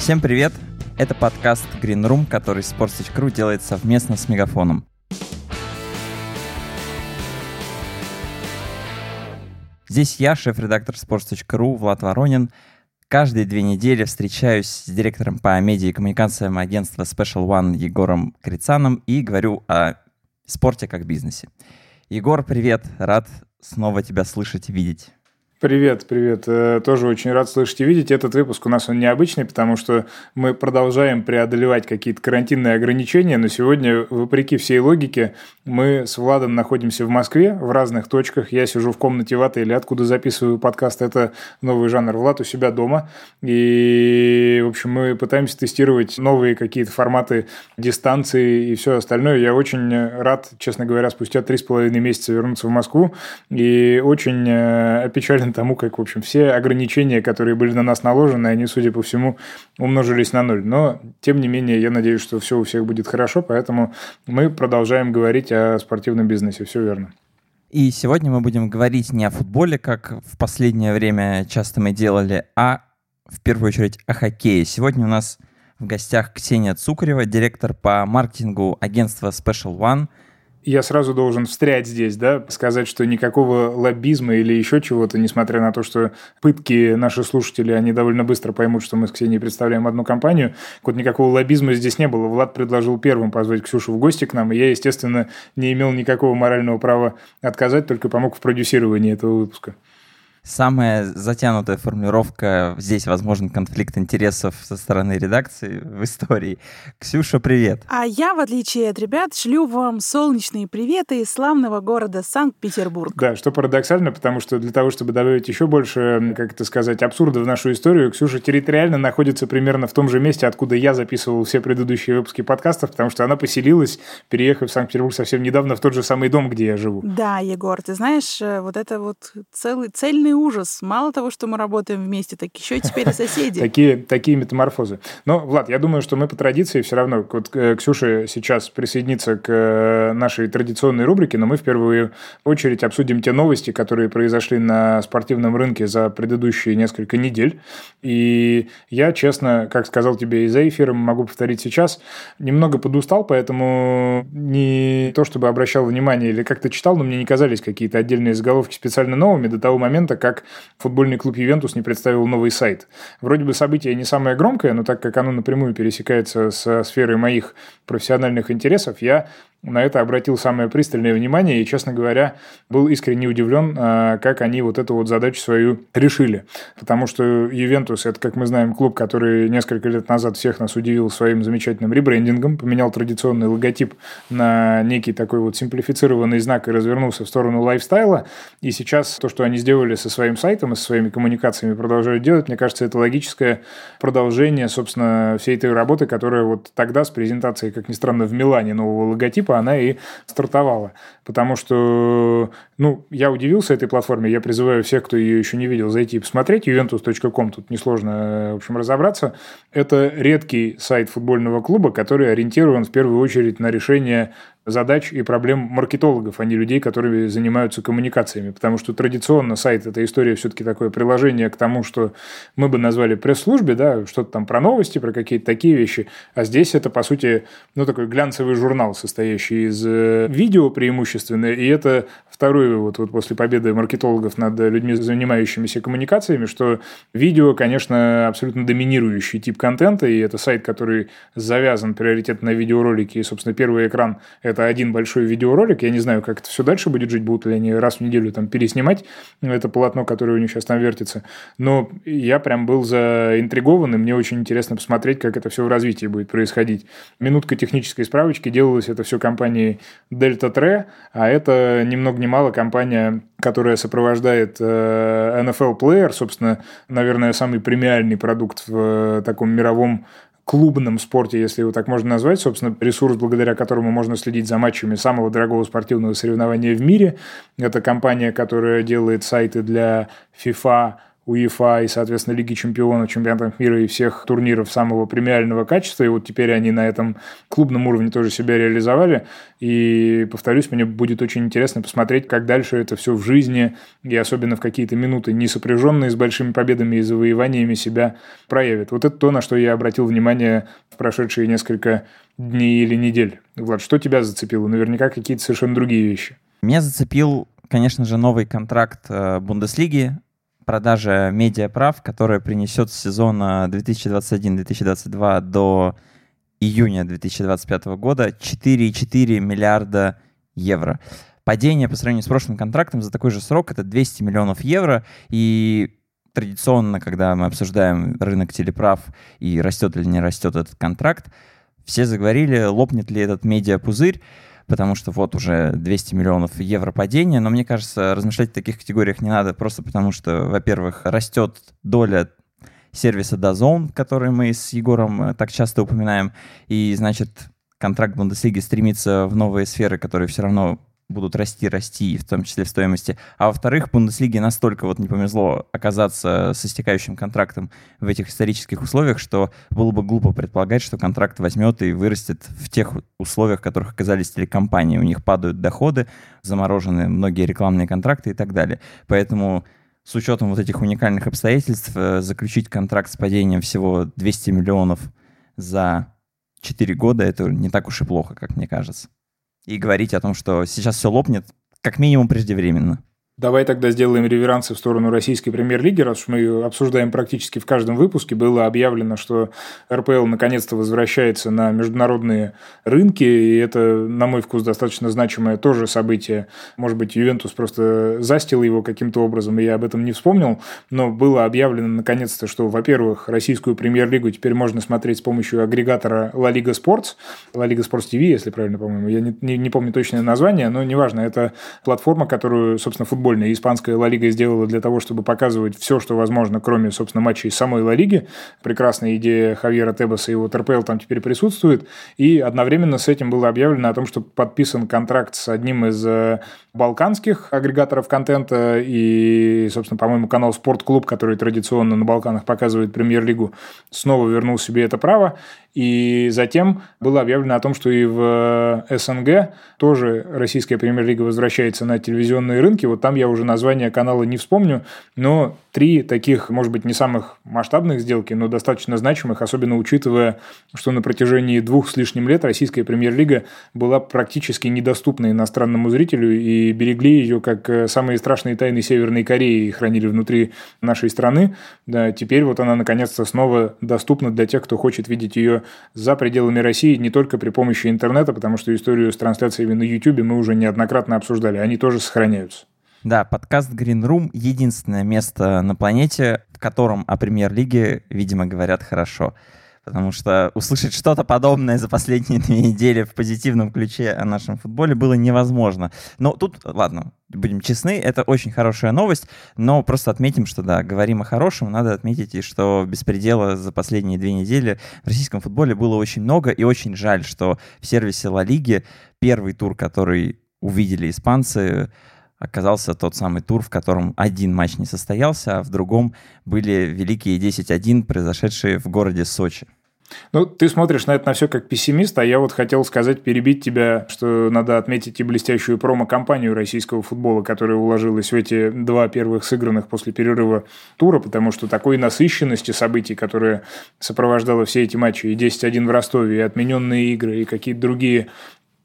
Всем привет! Это подкаст Green Room, который Sports.ru делает совместно с Мегафоном. Здесь я, шеф-редактор Sports.ru Влад Воронин. Каждые две недели встречаюсь с директором по медиа и коммуникациям агентства Special One Егором Крицаном и говорю о спорте как бизнесе. Егор, привет! Рад снова тебя слышать и видеть. Привет, привет. Э, тоже очень рад слышать и видеть. Этот выпуск у нас он необычный, потому что мы продолжаем преодолевать какие-то карантинные ограничения, но сегодня, вопреки всей логике, мы с Владом находимся в Москве в разных точках. Я сижу в комнате в отеле, откуда записываю подкаст. Это новый жанр. Влад у себя дома. И, в общем, мы пытаемся тестировать новые какие-то форматы дистанции и все остальное. Я очень рад, честно говоря, спустя три с половиной месяца вернуться в Москву. И очень э, опечален тому, как, в общем, все ограничения, которые были на нас наложены, они, судя по всему, умножились на ноль. Но, тем не менее, я надеюсь, что все у всех будет хорошо, поэтому мы продолжаем говорить о спортивном бизнесе. Все верно. И сегодня мы будем говорить не о футболе, как в последнее время часто мы делали, а в первую очередь о хоккее. Сегодня у нас в гостях Ксения Цукарева, директор по маркетингу агентства Special One – я сразу должен встрять здесь, да, сказать, что никакого лоббизма или еще чего-то, несмотря на то, что пытки наши слушатели, они довольно быстро поймут, что мы с Ксенией представляем одну компанию. Вот никакого лоббизма здесь не было. Влад предложил первым позвать Ксюшу в гости к нам, и я, естественно, не имел никакого морального права отказать, только помог в продюсировании этого выпуска. Самая затянутая формулировка, здесь возможен конфликт интересов со стороны редакции в истории. Ксюша, привет. А я, в отличие от ребят, шлю вам солнечные приветы из славного города Санкт-Петербург. Да, что парадоксально, потому что для того, чтобы добавить еще больше, как это сказать, абсурда в нашу историю, Ксюша территориально находится примерно в том же месте, откуда я записывал все предыдущие выпуски подкастов, потому что она поселилась, переехав в Санкт-Петербург совсем недавно в тот же самый дом, где я живу. Да, Егор, ты знаешь, э, вот это вот целый, цельный полный ужас. Мало того, что мы работаем вместе, так еще и теперь соседи. Такие, такие метаморфозы. Но, Влад, я думаю, что мы по традиции все равно, вот э, Ксюша сейчас присоединится к э, нашей традиционной рубрике, но мы в первую очередь обсудим те новости, которые произошли на спортивном рынке за предыдущие несколько недель. И я, честно, как сказал тебе и за эфиром, могу повторить сейчас, немного подустал, поэтому не то, чтобы обращал внимание или как-то читал, но мне не казались какие-то отдельные заголовки специально новыми до того момента, как футбольный клуб «Ювентус» не представил новый сайт. Вроде бы событие не самое громкое, но так как оно напрямую пересекается со сферой моих профессиональных интересов, я на это обратил самое пристальное внимание и, честно говоря, был искренне удивлен, а, как они вот эту вот задачу свою решили. Потому что Ювентус – это, как мы знаем, клуб, который несколько лет назад всех нас удивил своим замечательным ребрендингом, поменял традиционный логотип на некий такой вот симплифицированный знак и развернулся в сторону лайфстайла. И сейчас то, что они сделали со своим сайтом и со своими коммуникациями продолжают делать, мне кажется, это логическое продолжение, собственно, всей этой работы, которая вот тогда с презентацией, как ни странно, в Милане нового логотипа типа она и стартовала. Потому что, ну, я удивился этой платформе. Я призываю всех, кто ее еще не видел, зайти и посмотреть. Juventus.com, тут несложно, в общем, разобраться. Это редкий сайт футбольного клуба, который ориентирован в первую очередь на решение задач и проблем маркетологов, а не людей, которые занимаются коммуникациями. Потому что традиционно сайт – это история все-таки такое приложение к тому, что мы бы назвали пресс-службе, да, что-то там про новости, про какие-то такие вещи. А здесь это, по сути, ну, такой глянцевый журнал, состоящий из э, видео преимущественно, и это второе, вот, вот после победы маркетологов над людьми, занимающимися коммуникациями, что видео, конечно, абсолютно доминирующий тип контента, и это сайт, который завязан приоритетно на видеоролики, и, собственно, первый экран – это один большой видеоролик. Я не знаю, как это все дальше будет жить, будут ли они раз в неделю там переснимать это полотно, которое у них сейчас там вертится. Но я прям был заинтригован, и мне очень интересно посмотреть, как это все в развитии будет происходить. Минутка технической справочки, делалось это все компанией Delta Tre, а это ни много ни мало компания, которая сопровождает э, NFL Player, собственно, наверное, самый премиальный продукт в э, таком мировом клубном спорте, если его так можно назвать, собственно, ресурс, благодаря которому можно следить за матчами самого дорогого спортивного соревнования в мире. Это компания, которая делает сайты для FIFA, УЕФА и, соответственно, Лиги чемпионов, чемпионатов мира и всех турниров самого премиального качества. И вот теперь они на этом клубном уровне тоже себя реализовали. И, повторюсь, мне будет очень интересно посмотреть, как дальше это все в жизни и особенно в какие-то минуты, не сопряженные с большими победами и завоеваниями, себя проявит. Вот это то, на что я обратил внимание в прошедшие несколько дней или недель. Влад, что тебя зацепило? Наверняка какие-то совершенно другие вещи. Меня зацепил, конечно же, новый контракт э, Бундеслиги, продажа медиаправ, которая принесет с сезона 2021-2022 до июня 2025 года 4,4 миллиарда евро. Падение по сравнению с прошлым контрактом за такой же срок это 200 миллионов евро. И традиционно, когда мы обсуждаем рынок телеправ и растет или не растет этот контракт, все заговорили, лопнет ли этот медиапузырь, потому что вот уже 200 миллионов евро падения, но мне кажется, размышлять в таких категориях не надо, просто потому что, во-первых, растет доля сервиса DAZN, который мы с Егором э, так часто упоминаем, и, значит, контракт Бундеслиги стремится в новые сферы, которые все равно будут расти, расти, в том числе в стоимости. А во-вторых, Бундеслиге настолько вот не повезло оказаться с истекающим контрактом в этих исторических условиях, что было бы глупо предполагать, что контракт возьмет и вырастет в тех условиях, в которых оказались телекомпании. У них падают доходы, заморожены многие рекламные контракты и так далее. Поэтому с учетом вот этих уникальных обстоятельств э, заключить контракт с падением всего 200 миллионов за 4 года, это не так уж и плохо, как мне кажется и говорить о том, что сейчас все лопнет, как минимум преждевременно. Давай тогда сделаем реверансы в сторону российской премьер-лиги, раз уж мы ее обсуждаем практически в каждом выпуске. Было объявлено, что РПЛ наконец-то возвращается на международные рынки, и это, на мой вкус, достаточно значимое тоже событие. Может быть, Ювентус просто застил его каким-то образом, и я об этом не вспомнил, но было объявлено наконец-то, что, во-первых, российскую премьер-лигу теперь можно смотреть с помощью агрегатора La Liga Sports, La Liga Sports TV, если правильно, по-моему, я не, не, не помню точное название, но неважно, это платформа, которую, собственно, футбол футбольная испанская Ла Лига сделала для того, чтобы показывать все, что возможно, кроме, собственно, матчей самой Ла Лиги. Прекрасная идея Хавьера Тебаса и вот РПЛ там теперь присутствует. И одновременно с этим было объявлено о том, что подписан контракт с одним из э, балканских агрегаторов контента и, собственно, по-моему, канал Спортклуб, который традиционно на Балканах показывает премьер-лигу, снова вернул себе это право. И затем было объявлено о том, что и в СНГ тоже российская премьер-лига возвращается на телевизионные рынки. Вот там я уже название канала не вспомню, но три таких, может быть, не самых масштабных сделки, но достаточно значимых, особенно учитывая, что на протяжении двух с лишним лет российская премьер-лига была практически недоступна иностранному зрителю, и берегли ее как э, самые страшные тайны Северной Кореи и хранили внутри нашей страны. Да, теперь вот она наконец-то снова доступна для тех, кто хочет видеть ее за пределами России не только при помощи интернета, потому что историю с трансляциями на YouTube мы уже неоднократно обсуждали, они тоже сохраняются. Да, подкаст Green Room — единственное место на планете, в котором о премьер-лиге, видимо, говорят хорошо потому что услышать что-то подобное за последние две недели в позитивном ключе о нашем футболе было невозможно. Но тут, ладно, будем честны, это очень хорошая новость, но просто отметим, что да, говорим о хорошем, надо отметить и что беспредела за последние две недели в российском футболе было очень много, и очень жаль, что в сервисе Ла Лиги первый тур, который увидели испанцы, оказался тот самый тур, в котором один матч не состоялся, а в другом были великие 10-1, произошедшие в городе Сочи. Ну, ты смотришь на это на все как пессимист, а я вот хотел сказать, перебить тебя, что надо отметить и блестящую промо-компанию российского футбола, которая уложилась в эти два первых сыгранных после перерыва тура, потому что такой насыщенности событий, которая сопровождала все эти матчи, и 10-1 в Ростове, и отмененные игры, и какие-то другие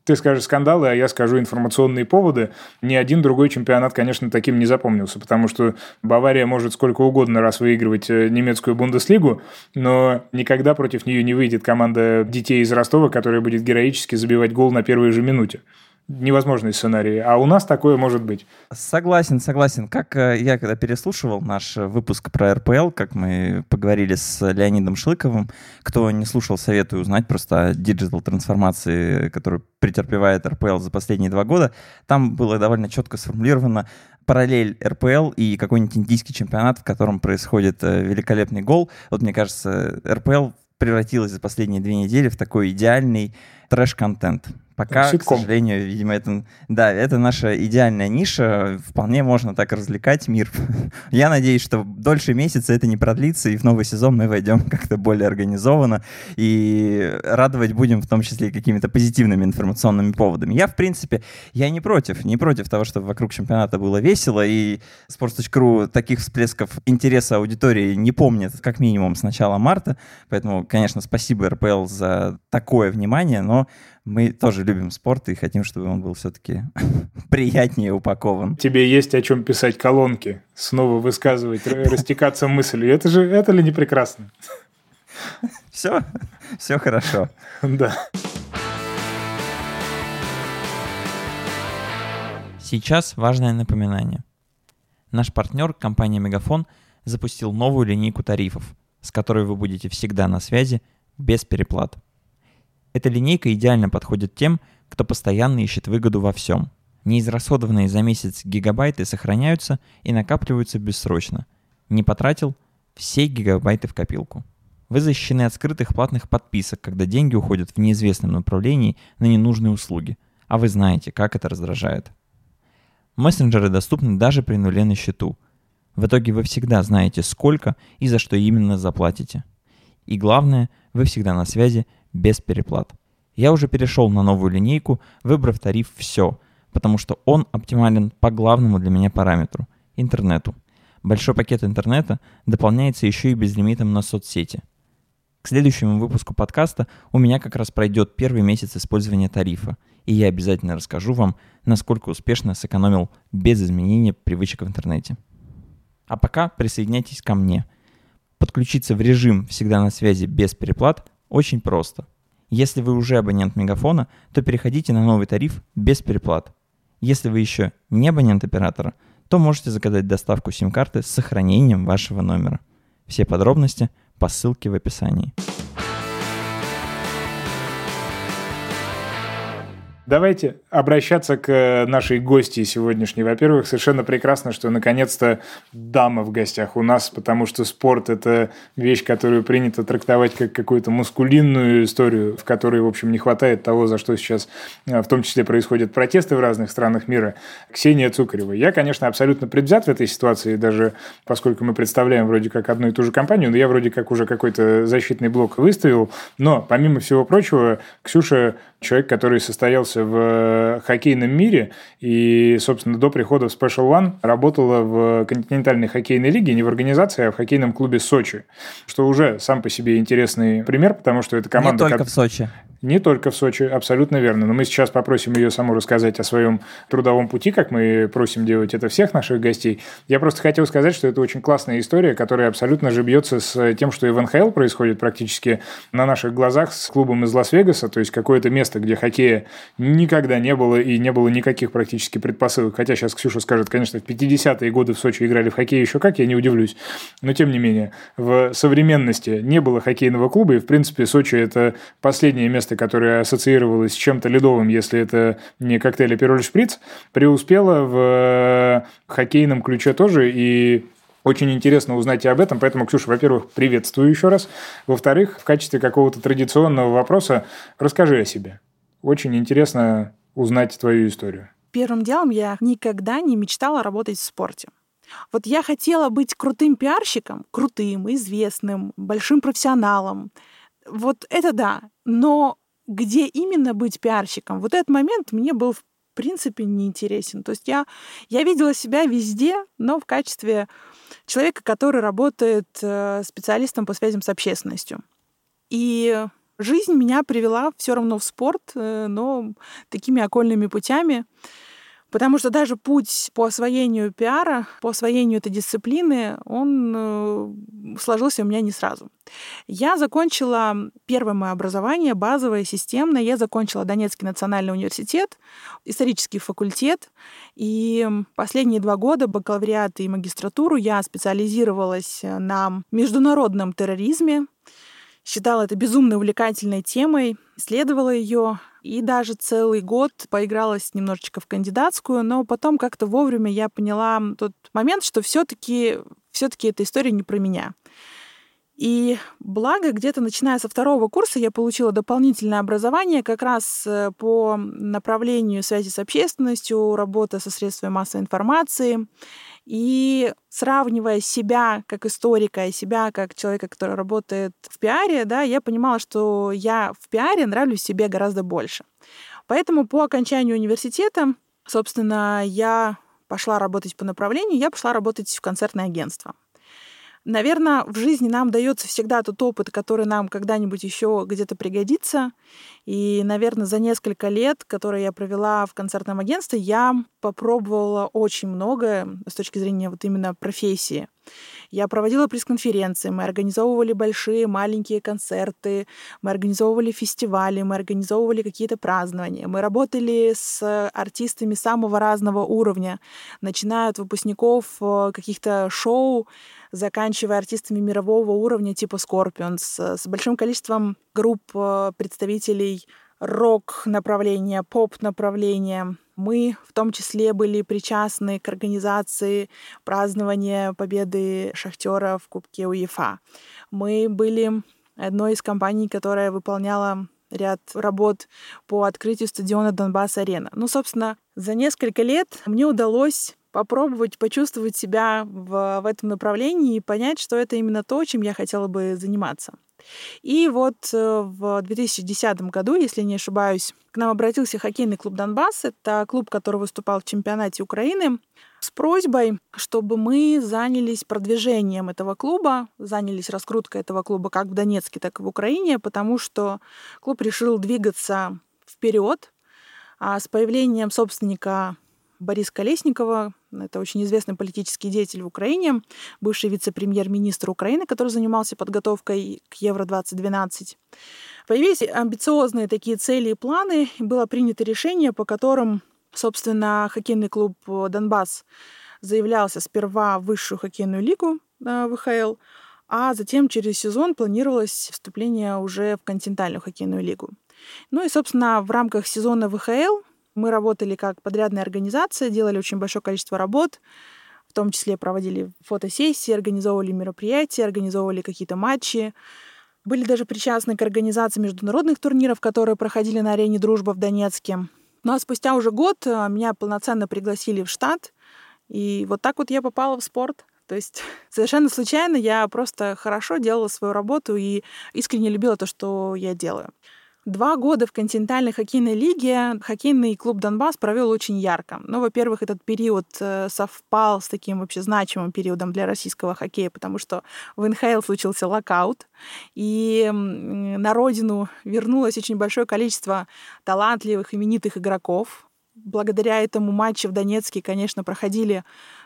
ты скажешь скандалы, а я скажу информационные поводы. Ни один другой чемпионат, конечно, таким не запомнился, потому что Бавария может сколько угодно раз выигрывать э, немецкую Бундеслигу, но никогда против нее не выйдет команда детей из Ростова, которая будет героически забивать гол на первой же минуте невозможный сценарий. А у нас такое может быть. Согласен, согласен. Как э, я когда переслушивал наш выпуск про РПЛ, как мы поговорили с Леонидом Шлыковым, кто не слушал, советую узнать просто о диджитал-трансформации, которую претерпевает РПЛ за последние два года. Там было довольно четко сформулировано параллель РПЛ и какой-нибудь индийский чемпионат, в котором происходит э, великолепный гол. Вот мне кажется, РПЛ превратилась за последние две недели в такой идеальный трэш-контент. Пока, Ситком. к сожалению, видимо, это, да, это наша идеальная ниша. Вполне можно так развлекать мир. Я надеюсь, что дольше месяца это не продлится, и в новый сезон мы войдем как-то более организованно и радовать будем в том числе какими-то позитивными информационными поводами. Я, в принципе, я не против, не против того, чтобы вокруг чемпионата было весело, и Sports.ru таких всплесков интереса аудитории не помнит как минимум с начала марта, поэтому, конечно, спасибо РПЛ за такое внимание, но мы тоже любим спорт и хотим, чтобы он был все-таки приятнее упакован. Тебе есть о чем писать колонки, снова высказывать, растекаться мыслью. Это же, это ли не прекрасно? Все, все хорошо. Да. Сейчас важное напоминание. Наш партнер, компания Мегафон, запустил новую линейку тарифов, с которой вы будете всегда на связи без переплат. Эта линейка идеально подходит тем, кто постоянно ищет выгоду во всем. Неизрасходованные за месяц гигабайты сохраняются и накапливаются бессрочно. Не потратил – все гигабайты в копилку. Вы защищены от скрытых платных подписок, когда деньги уходят в неизвестном направлении на ненужные услуги, а вы знаете, как это раздражает. Мессенджеры доступны даже при нуле на счету. В итоге вы всегда знаете, сколько и за что именно заплатите. И главное, вы всегда на связи без переплат. Я уже перешел на новую линейку, выбрав тариф «Все», потому что он оптимален по главному для меня параметру – интернету. Большой пакет интернета дополняется еще и безлимитом на соцсети. К следующему выпуску подкаста у меня как раз пройдет первый месяц использования тарифа, и я обязательно расскажу вам, насколько успешно сэкономил без изменения привычек в интернете. А пока присоединяйтесь ко мне. Подключиться в режим «Всегда на связи» без переплат очень просто. Если вы уже абонент Мегафона, то переходите на новый тариф без переплат. Если вы еще не абонент оператора, то можете заказать доставку сим-карты с сохранением вашего номера. Все подробности по ссылке в описании. Давайте обращаться к э, нашей гости сегодняшней. Во-первых, совершенно прекрасно, что наконец-то дама в гостях у нас, потому что спорт – это вещь, которую принято трактовать как какую-то мускулинную историю, в которой, в общем, не хватает того, за что сейчас э, в том числе происходят протесты в разных странах мира. Ксения Цукарева. Я, конечно, абсолютно предвзят в этой ситуации, даже поскольку мы представляем вроде как одну и ту же компанию, но я вроде как уже какой-то защитный блок выставил. Но, помимо всего прочего, Ксюша человек, который состоялся в э, хоккейном мире и, собственно, до прихода в Special One работала в континентальной хоккейной лиге, не в организации, а в хоккейном клубе Сочи, что уже сам по себе интересный пример, потому что это команда... Не только как... в Сочи. Не только в Сочи, абсолютно верно. Но мы сейчас попросим ее саму рассказать о своем трудовом пути, как мы просим делать это всех наших гостей. Я просто хотел сказать, что это очень классная история, которая абсолютно же бьется с тем, что и в НХЛ происходит практически на наших глазах с клубом из Лас-Вегаса, то есть какое-то место, где хоккея никогда не было и не было никаких практически предпосылок. Хотя сейчас Ксюша скажет, конечно, в 50-е годы в Сочи играли в хоккей еще как, я не удивлюсь. Но тем не менее, в современности не было хоккейного клуба, и в принципе Сочи это последнее место, место, которое ассоциировалось с чем-то ледовым, если это не коктейль Апероль Шприц, преуспела в э, хоккейном ключе тоже, и очень интересно узнать и об этом, поэтому, Ксюша, во-первых, приветствую еще раз. Во-вторых, в качестве какого-то традиционного вопроса расскажи о себе. Очень интересно узнать твою историю. Первым делом я никогда не мечтала работать в спорте. Вот я хотела быть крутым пиарщиком, крутым, известным, большим профессионалом. Вот это да. Но где именно быть пиарщиком, вот этот момент мне был в принципе неинтересен. То есть я, я видела себя везде, но в качестве человека, который работает э, специалистом по связям с общественностью. И жизнь меня привела все равно в спорт, э, но такими окольными путями. Потому что даже путь по освоению пиара, по освоению этой дисциплины, он э, сложился у меня не сразу. Я закончила первое мое образование, базовое, системное. Я закончила Донецкий национальный университет, исторический факультет. И последние два года бакалавриат и магистратуру я специализировалась на международном терроризме, считала это безумно увлекательной темой, исследовала ее и даже целый год поигралась немножечко в кандидатскую, но потом как-то вовремя я поняла тот момент, что все-таки все-таки эта история не про меня. И благо, где-то начиная со второго курса я получила дополнительное образование как раз э, по направлению связи с общественностью, работа со средствами массовой информации. И сравнивая себя как историка и себя как человека, который работает в пиаре, да, я понимала, что я в пиаре нравлюсь себе гораздо больше. Поэтому по окончанию университета, собственно, я пошла работать по направлению, я пошла работать в концертное агентство. Наверное, в жизни нам дается всегда тот опыт, который нам когда-нибудь еще где-то пригодится. И, наверное, за несколько лет, которые я провела в концертном агентстве, я попробовала очень многое с точки зрения вот именно профессии. Я проводила пресс-конференции, мы организовывали большие, маленькие концерты, мы организовывали фестивали, мы организовывали какие-то празднования, мы работали с артистами самого разного уровня, начиная от выпускников э, каких-то шоу, заканчивая артистами мирового уровня типа Scorpions, с большим количеством групп э, представителей рок-направления, поп-направления. Мы в том числе были причастны к организации празднования победы Шахтера в Кубке УЕФА. Мы были одной из компаний, которая выполняла ряд работ по открытию стадиона Донбасс-Арена. Ну, собственно, за несколько лет мне удалось попробовать почувствовать себя в, в этом направлении и понять, что это именно то, чем я хотела бы заниматься. И вот э, в 2010 году, если не ошибаюсь, к нам обратился хоккейный клуб «Донбасс». Это клуб, который выступал в чемпионате Украины, с просьбой, чтобы мы занялись продвижением этого клуба, занялись раскруткой этого клуба как в Донецке, так и в Украине, потому что клуб решил двигаться вперед, а с появлением собственника Бориса Колесникова, это очень известный политический деятель в Украине, бывший вице-премьер-министр Украины, который занимался подготовкой к Евро-2012. Появились амбициозные такие цели и планы, и было принято решение, по которым, собственно, хоккейный клуб «Донбасс» заявлялся сперва в высшую хоккейную лигу э, ВХЛ, а затем через сезон планировалось вступление уже в континентальную хоккейную лигу. Ну и, собственно, в рамках сезона ВХЛ мы работали как подрядная организация, делали очень большое количество работ, в том числе проводили фотосессии, организовывали мероприятия, организовывали какие-то матчи. Были даже причастны к организации международных турниров, которые проходили на арене «Дружба» в Донецке. Ну а спустя уже год э, меня полноценно пригласили в штат, и вот так вот я попала в спорт. То есть совершенно случайно я просто хорошо делала свою работу и искренне любила то, что я делаю. Два года в континентальной хоккейной лиге хоккейный клуб «Донбасс» провел очень ярко. Ну, во-первых, этот период э, совпал с таким вообще значимым периодом для российского хоккея, потому что в НХЛ случился локаут, и на родину вернулось очень большое количество талантливых, именитых игроков. Благодаря этому матчи в Донецке, конечно, проходили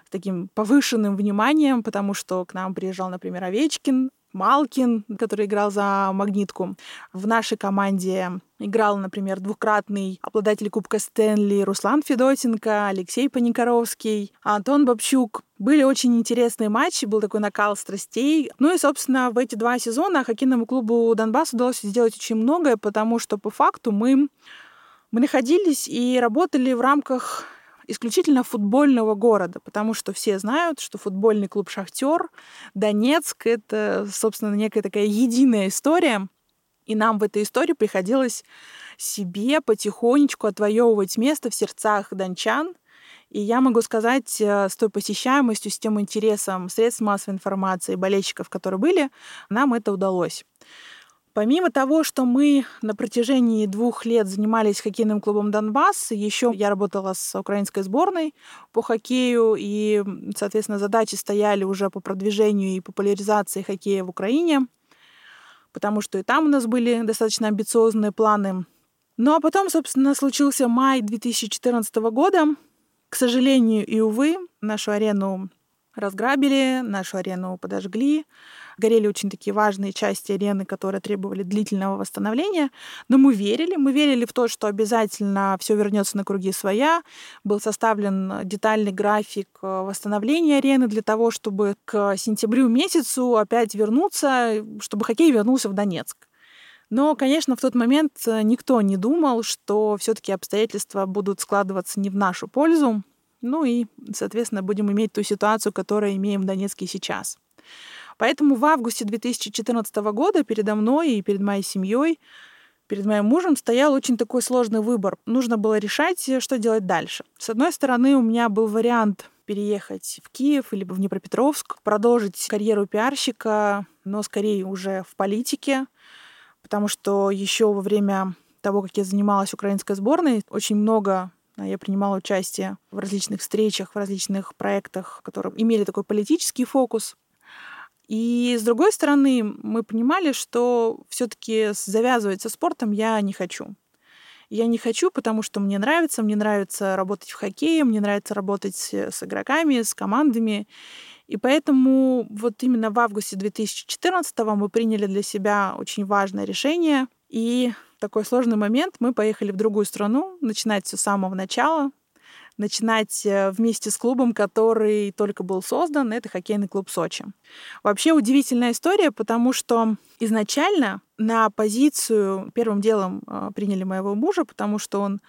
таким повышенным вниманием, потому что к нам приезжал, например, Овечкин, Малкин, который играл за «Магнитку». В нашей команде играл, например, двукратный обладатель Кубка Стэнли Руслан Федотенко, Алексей Паникоровский, Антон Бабчук. Были очень интересные матчи, был такой накал страстей. Ну и, собственно, в эти два сезона хоккейному клубу «Донбасс» удалось сделать очень многое, потому что по факту мы, мы находились и работали в рамках исключительно футбольного города, потому что все знают, что футбольный клуб «Шахтер», Донецк — это, собственно, некая такая единая история, и нам в этой истории приходилось себе потихонечку отвоевывать место в сердцах дончан. И я могу сказать, э, с той посещаемостью, с тем интересом средств массовой информации, болельщиков, которые были, нам это удалось. Помимо того, что мы на протяжении двух лет занимались хоккейным клубом Донбасс, еще я работала с украинской сборной по хоккею, и, соответственно, задачи стояли уже по продвижению и популяризации хоккея в Украине, потому что и там у нас были достаточно амбициозные планы. Ну а потом, собственно, случился май 2014 года. К сожалению и увы, нашу арену разграбили, нашу арену подожгли горели очень такие важные части арены, которые требовали длительного восстановления. Но мы верили, мы верили в то, что обязательно все вернется на круги своя. Был составлен детальный график э, восстановления арены для того, чтобы к сентябрю месяцу опять вернуться, чтобы хоккей вернулся в Донецк. Но, конечно, в тот момент э, никто не думал, что все-таки обстоятельства будут складываться не в нашу пользу. Ну и, соответственно, будем иметь ту ситуацию, которую имеем в Донецке сейчас. Поэтому в августе 2014 года передо мной и перед моей семьей перед моим мужем стоял очень такой сложный выбор. Нужно было решать, что делать дальше. С одной стороны, у меня был вариант переехать в Киев или в Днепропетровск, продолжить карьеру пиарщика, но скорее уже в политике, потому что еще во время того, как я занималась украинской сборной, очень много я принимала участие в различных встречах, в различных проектах, которые имели такой политический фокус. И с другой стороны, мы понимали, что все-таки завязывать со спортом я не хочу. Я не хочу, потому что мне нравится, мне нравится работать в хоккее, мне нравится работать с игроками, с командами. И поэтому вот именно в августе 2014 мы приняли для себя очень важное решение. И такой сложный момент мы поехали в другую страну, начинать все с самого начала, начинать э, вместе с клубом, который только был создан, это хоккейный клуб Сочи. Вообще удивительная история, потому что изначально на позицию первым делом э, приняли моего мужа, потому что он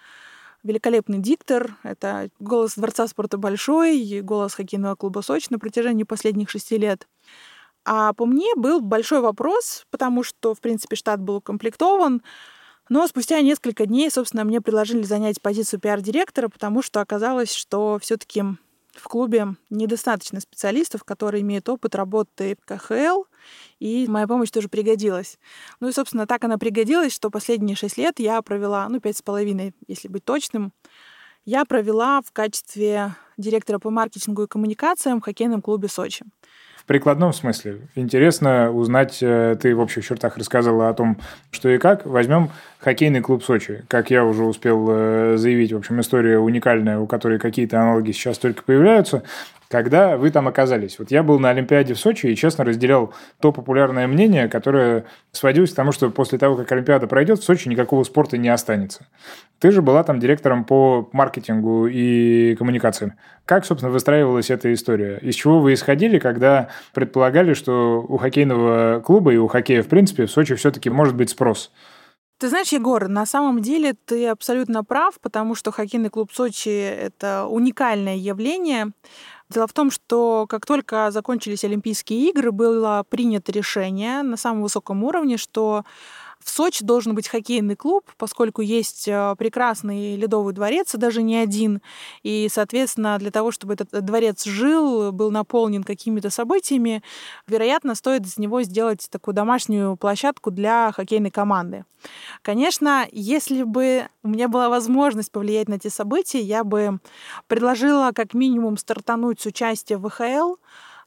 великолепный диктор. Это голос Дворца спорта Большой, голос хоккейного клуба Сочи на протяжении последних шести лет. А по мне был большой вопрос, потому что, в принципе, штат был укомплектован, но спустя несколько дней, собственно, мне предложили занять позицию пиар-директора, потому что оказалось, что все-таки в клубе недостаточно специалистов, которые имеют опыт работы в КХЛ, и моя помощь тоже пригодилась. Ну и, собственно, так она пригодилась, что последние шесть лет я провела, ну, пять с половиной, если быть точным, я провела в качестве директора по маркетингу и коммуникациям в хоккейном клубе Сочи. Прикладном смысле. Интересно узнать, э, ты в общих чертах рассказывала о том, что и как. Возьмем хоккейный клуб Сочи. Как я уже успел э, заявить, в общем, история уникальная, у которой какие-то аналоги сейчас только появляются когда вы там оказались. Вот я был на Олимпиаде в Сочи и, честно, разделял то популярное мнение, которое сводилось к тому, что после того, как Олимпиада пройдет, в Сочи никакого спорта не останется. Ты же была там директором по маркетингу и коммуникациям. Как, собственно, выстраивалась эта история? Из чего вы исходили, когда предполагали, что у хоккейного клуба и у хоккея, в принципе, в Сочи все-таки может быть спрос? Ты знаешь, Егор, на самом деле ты абсолютно прав, потому что хоккейный клуб Сочи — это уникальное явление. Дело в том, что как только закончились Олимпийские игры, было принято решение на самом высоком уровне, что в Сочи должен быть хоккейный клуб, поскольку есть э, прекрасный ледовый дворец, даже не один. И, соответственно, для того, чтобы этот дворец жил, был наполнен какими-то событиями, вероятно, стоит из него сделать такую домашнюю площадку для хоккейной команды. Конечно, если бы у меня была возможность повлиять на эти события, я бы предложила как минимум стартануть с участия в ВХЛ,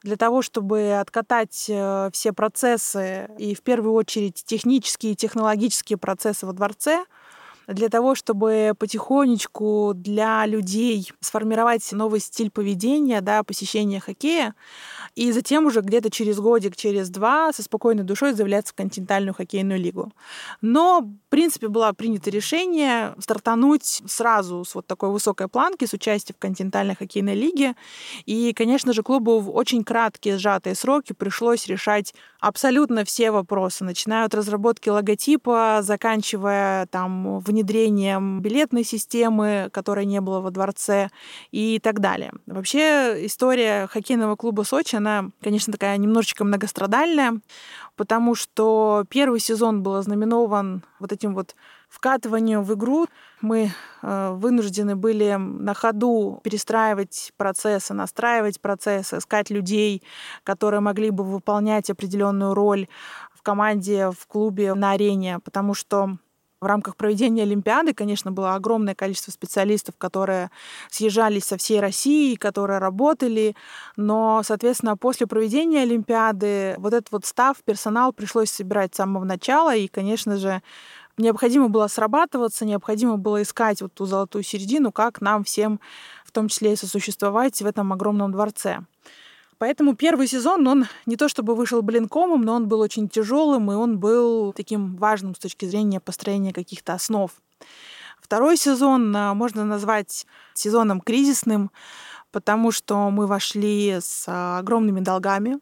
для того, чтобы откатать э, все процессы и в первую очередь технические и технологические процессы во дворце, для того, чтобы потихонечку для людей сформировать новый стиль поведения, да, посещения хоккея, и затем уже где-то через годик, через два со спокойной душой заявляться в континентальную хоккейную лигу. Но, в принципе, было принято решение стартануть сразу с вот такой высокой планки, с участием в континентальной хоккейной лиге. И, конечно же, клубу в очень краткие сжатые сроки пришлось решать абсолютно все вопросы, начиная от разработки логотипа, заканчивая там внедрением билетной системы, которой не было во дворце и так далее. Вообще история хоккейного клуба Сочи, она, конечно, такая немножечко многострадальная, потому что первый сезон был ознаменован вот этим вот вкатыванием в игру. Мы э, вынуждены были на ходу перестраивать процессы, настраивать процессы, искать людей, которые могли бы выполнять определенную роль в команде, в клубе, на арене, потому что в рамках проведения Олимпиады, конечно, было огромное количество специалистов, которые съезжались со всей России, которые работали, но, соответственно, после проведения Олимпиады вот этот вот став, персонал пришлось собирать с самого начала, и, конечно же, необходимо было срабатываться, необходимо было искать вот ту золотую середину, как нам всем, в том числе и сосуществовать в этом огромном дворце. Поэтому первый сезон, он не то чтобы вышел блинкомом, но он был очень тяжелым, и он был таким важным с точки зрения построения каких-то основ. Второй сезон а, можно назвать сезоном кризисным, потому что мы вошли с а, огромными долгами.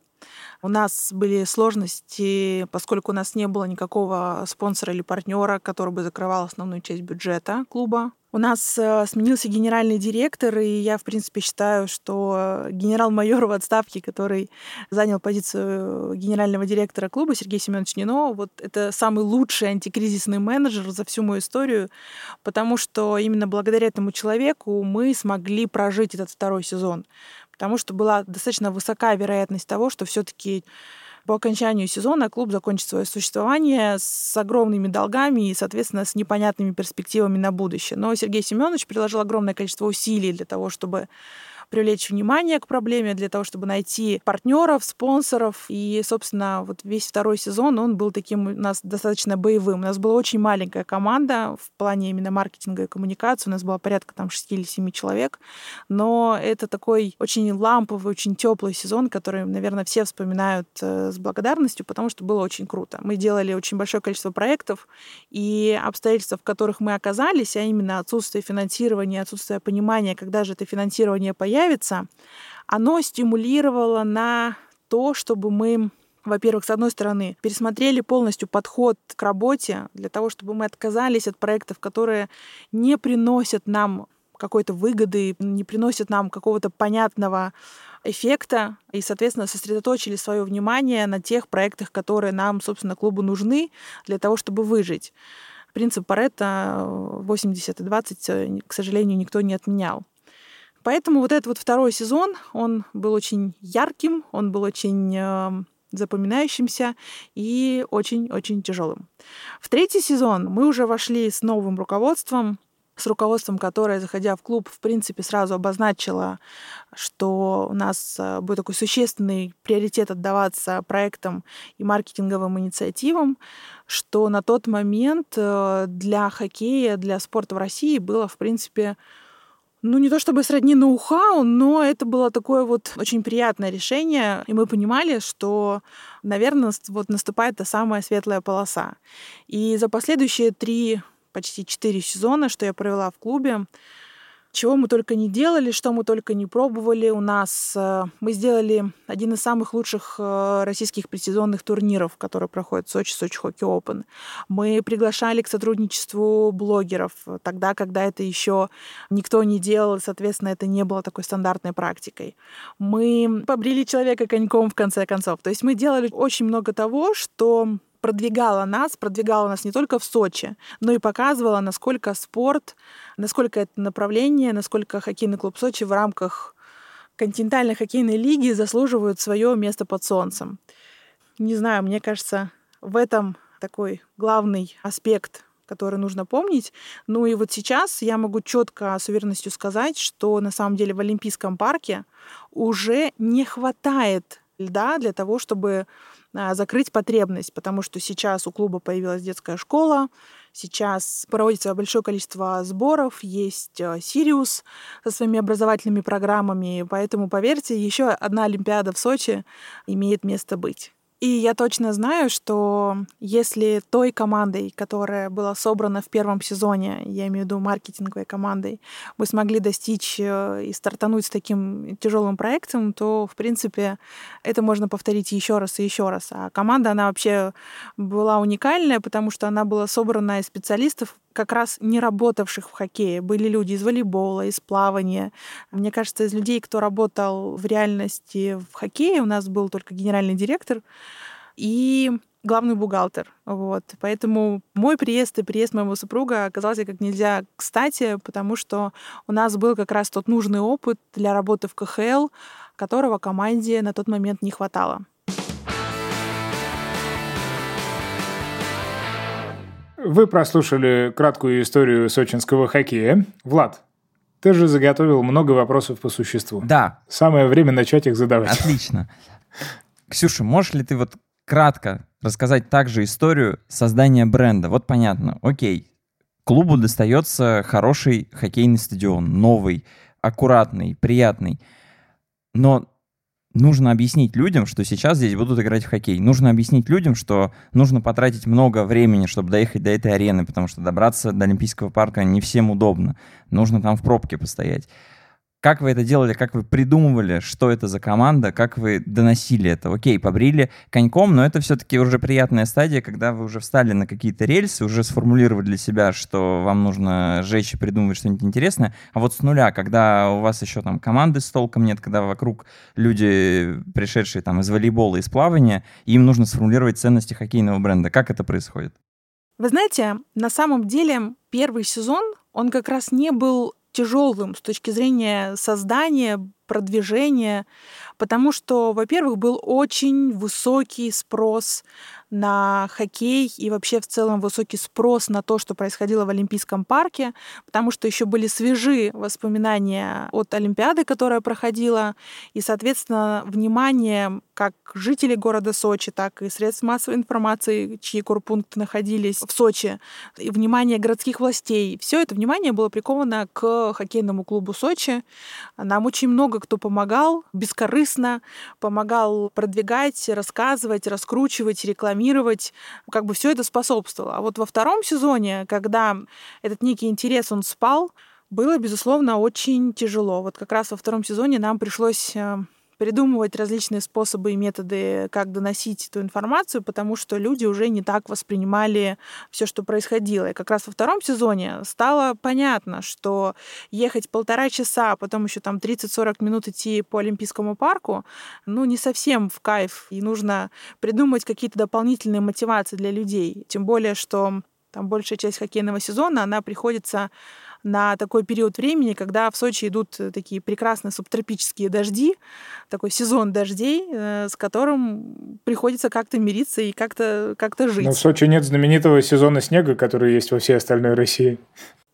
У нас были сложности, поскольку у нас не было никакого спонсора или партнера, который бы закрывал основную часть бюджета клуба. У нас э, сменился генеральный директор, и я, в принципе, считаю, что генерал-майор в отставке, который занял позицию генерального директора клуба, Сергей Семенович Нино, вот это самый лучший антикризисный менеджер за всю мою историю, потому что именно благодаря этому человеку мы смогли прожить этот второй сезон, потому что была достаточно высокая вероятность того, что все-таки по окончанию сезона клуб закончит свое существование с огромными долгами и, соответственно, с непонятными перспективами на будущее. Но Сергей Семенович приложил огромное количество усилий для того, чтобы привлечь внимание к проблеме, для того, чтобы найти партнеров, спонсоров. И, собственно, вот весь второй сезон, он был таким у нас достаточно боевым. У нас была очень маленькая команда в плане именно маркетинга и коммуникации. У нас было порядка там 6 или 7 человек. Но это такой очень ламповый, очень теплый сезон, который, наверное, все вспоминают э, с благодарностью, потому что было очень круто. Мы делали очень большое количество проектов, и обстоятельства, в которых мы оказались, а именно отсутствие финансирования, отсутствие понимания, когда же это финансирование появится, появится, оно стимулировало на то, чтобы мы во-первых, с одной стороны, пересмотрели полностью подход к работе для того, чтобы мы отказались от проектов, которые не приносят нам какой-то выгоды, не приносят нам какого-то понятного эффекта, и, соответственно, сосредоточили свое внимание на тех проектах, которые нам, собственно, клубу нужны для того, чтобы выжить. Принцип Паретта 80 и 20, э, к сожалению, никто не отменял. Поэтому вот этот вот второй сезон, он был очень ярким, он был очень э, запоминающимся и очень-очень тяжелым. В третий сезон мы уже вошли с новым руководством, с руководством, которое, заходя в клуб, в принципе, сразу обозначило, что у нас э, будет такой существенный приоритет отдаваться проектам и маркетинговым инициативам, что на тот момент э, для хоккея, для спорта в России было, в принципе, ну, не то чтобы сродни ноу-хау, но это было такое вот очень приятное решение, и мы понимали, что, наверное, вот наступает та самая светлая полоса. И за последующие три, почти четыре сезона, что я провела в клубе, чего мы только не делали, что мы только не пробовали. У нас э, мы сделали один из самых лучших э, российских предсезонных турниров, который проходит в Сочи, Сочи Хоккей Open. Мы приглашали к сотрудничеству блогеров тогда, когда это еще никто не делал, соответственно, это не было такой стандартной практикой. Мы побрили человека коньком в конце концов. То есть мы делали очень много того, что продвигала нас, продвигала нас не только в Сочи, но и показывала, насколько спорт, насколько это направление, насколько хоккейный клуб Сочи в рамках континентальной хоккейной лиги заслуживают свое место под солнцем. Не знаю, мне кажется, в этом такой главный аспект который нужно помнить. Ну и вот сейчас я могу четко с уверенностью сказать, что на самом деле в Олимпийском парке уже не хватает льда для того, чтобы закрыть потребность, потому что сейчас у клуба появилась детская школа, сейчас проводится большое количество сборов, есть а, Сириус со своими образовательными программами, поэтому, поверьте, еще одна Олимпиада в Сочи имеет место быть. И я точно знаю, что если той командой, которая была собрана в первом сезоне, я имею в виду маркетинговой командой, мы смогли достичь э, и стартануть с таким тяжелым проектом, то, в принципе, это можно повторить еще раз и еще раз. А команда, она вообще была уникальная, потому что она была собрана из специалистов, как раз не работавших в хоккее. Были люди из волейбола, из плавания. Мне кажется, из людей, кто работал в реальности в хоккее, у нас был только генеральный директор и главный бухгалтер. Вот. Поэтому мой приезд и приезд моего супруга оказался как нельзя кстати, потому что у нас был как раз тот нужный опыт для работы в КХЛ, которого команде на тот момент не хватало. Вы прослушали краткую историю сочинского хоккея. Влад, ты же заготовил много вопросов по существу. Да. Самое время начать их задавать. Отлично. Ксюша, можешь ли ты вот кратко рассказать также историю создания бренда? Вот понятно, окей, клубу достается хороший хоккейный стадион, новый, аккуратный, приятный. Но нужно объяснить людям, что сейчас здесь будут играть в хоккей. Нужно объяснить людям, что нужно потратить много времени, чтобы доехать до этой арены, потому что добраться до Олимпийского парка не всем удобно. Нужно там в пробке постоять. Как вы это делали, как вы придумывали, что это за команда, как вы доносили это? Окей, побрили коньком, но это все-таки уже приятная стадия, когда вы уже встали на какие-то рельсы, уже сформулировали для себя, что вам нужно жечь и придумывать что-нибудь интересное. А вот с нуля, когда у вас еще там команды с толком нет, когда вокруг люди, пришедшие там из волейбола, из плавания, им нужно сформулировать ценности хоккейного бренда. Как это происходит? Вы знаете, на самом деле первый сезон, он как раз не был тяжелым с точки зрения создания, продвижения, потому что, во-первых, был очень высокий спрос на хоккей и вообще в целом высокий спрос на то, что происходило в Олимпийском парке, потому что еще были свежи воспоминания от Олимпиады, которая проходила, и, соответственно, внимание как жителей города Сочи, так и средств массовой информации, чьи корпункты находились в Сочи, и внимание городских властей. Все это внимание было приковано к хоккейному клубу Сочи. Нам очень много кто помогал бескорыстно, помогал продвигать, рассказывать, раскручивать, рекламировать. Как бы все это способствовало. А вот во втором сезоне, когда этот некий интерес, он спал, было, безусловно, очень тяжело. Вот как раз во втором сезоне нам пришлось э, придумывать различные способы и методы, как доносить эту информацию, потому что люди уже не так воспринимали все, что происходило. И как раз во втором сезоне стало понятно, что ехать полтора часа, а потом еще там 30-40 минут идти по Олимпийскому парку, ну, не совсем в кайф. И нужно придумать какие-то дополнительные мотивации для людей. Тем более, что там большая часть хоккейного сезона, она приходится на такой период времени, когда в Сочи идут э, такие прекрасные субтропические дожди, такой сезон дождей, э, с которым приходится как-то мириться и как-то как жить. Но в Сочи нет знаменитого сезона снега, который есть во всей остальной России.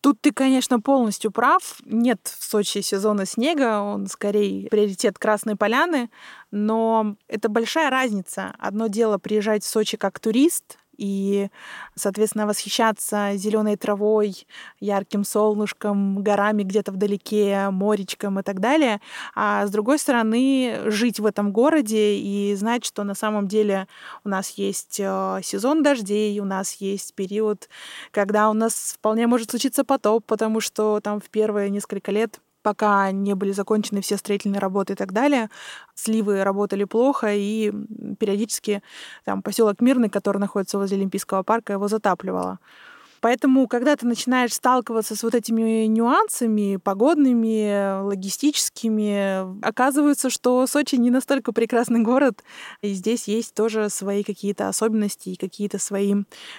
Тут ты, конечно, полностью прав. Нет в Сочи сезона снега, он скорее приоритет Красной Поляны, но это большая разница. Одно дело приезжать в Сочи как турист, и, соответственно, восхищаться зеленой травой, ярким солнышком, горами где-то вдалеке, моречком и так далее. А с другой стороны, жить в этом городе и знать, что на самом деле у нас есть э, сезон дождей, у нас есть период, когда у нас вполне может случиться потоп, потому что там в первые несколько лет пока не были закончены все строительные работы и так далее. Сливы работали плохо, и периодически там поселок Мирный, который находится возле Олимпийского парка, его затапливало. Поэтому, когда ты начинаешь сталкиваться с вот этими нюансами погодными, логистическими, оказывается, что Сочи не настолько прекрасный город, и здесь есть тоже свои какие-то особенности и какие-то свои,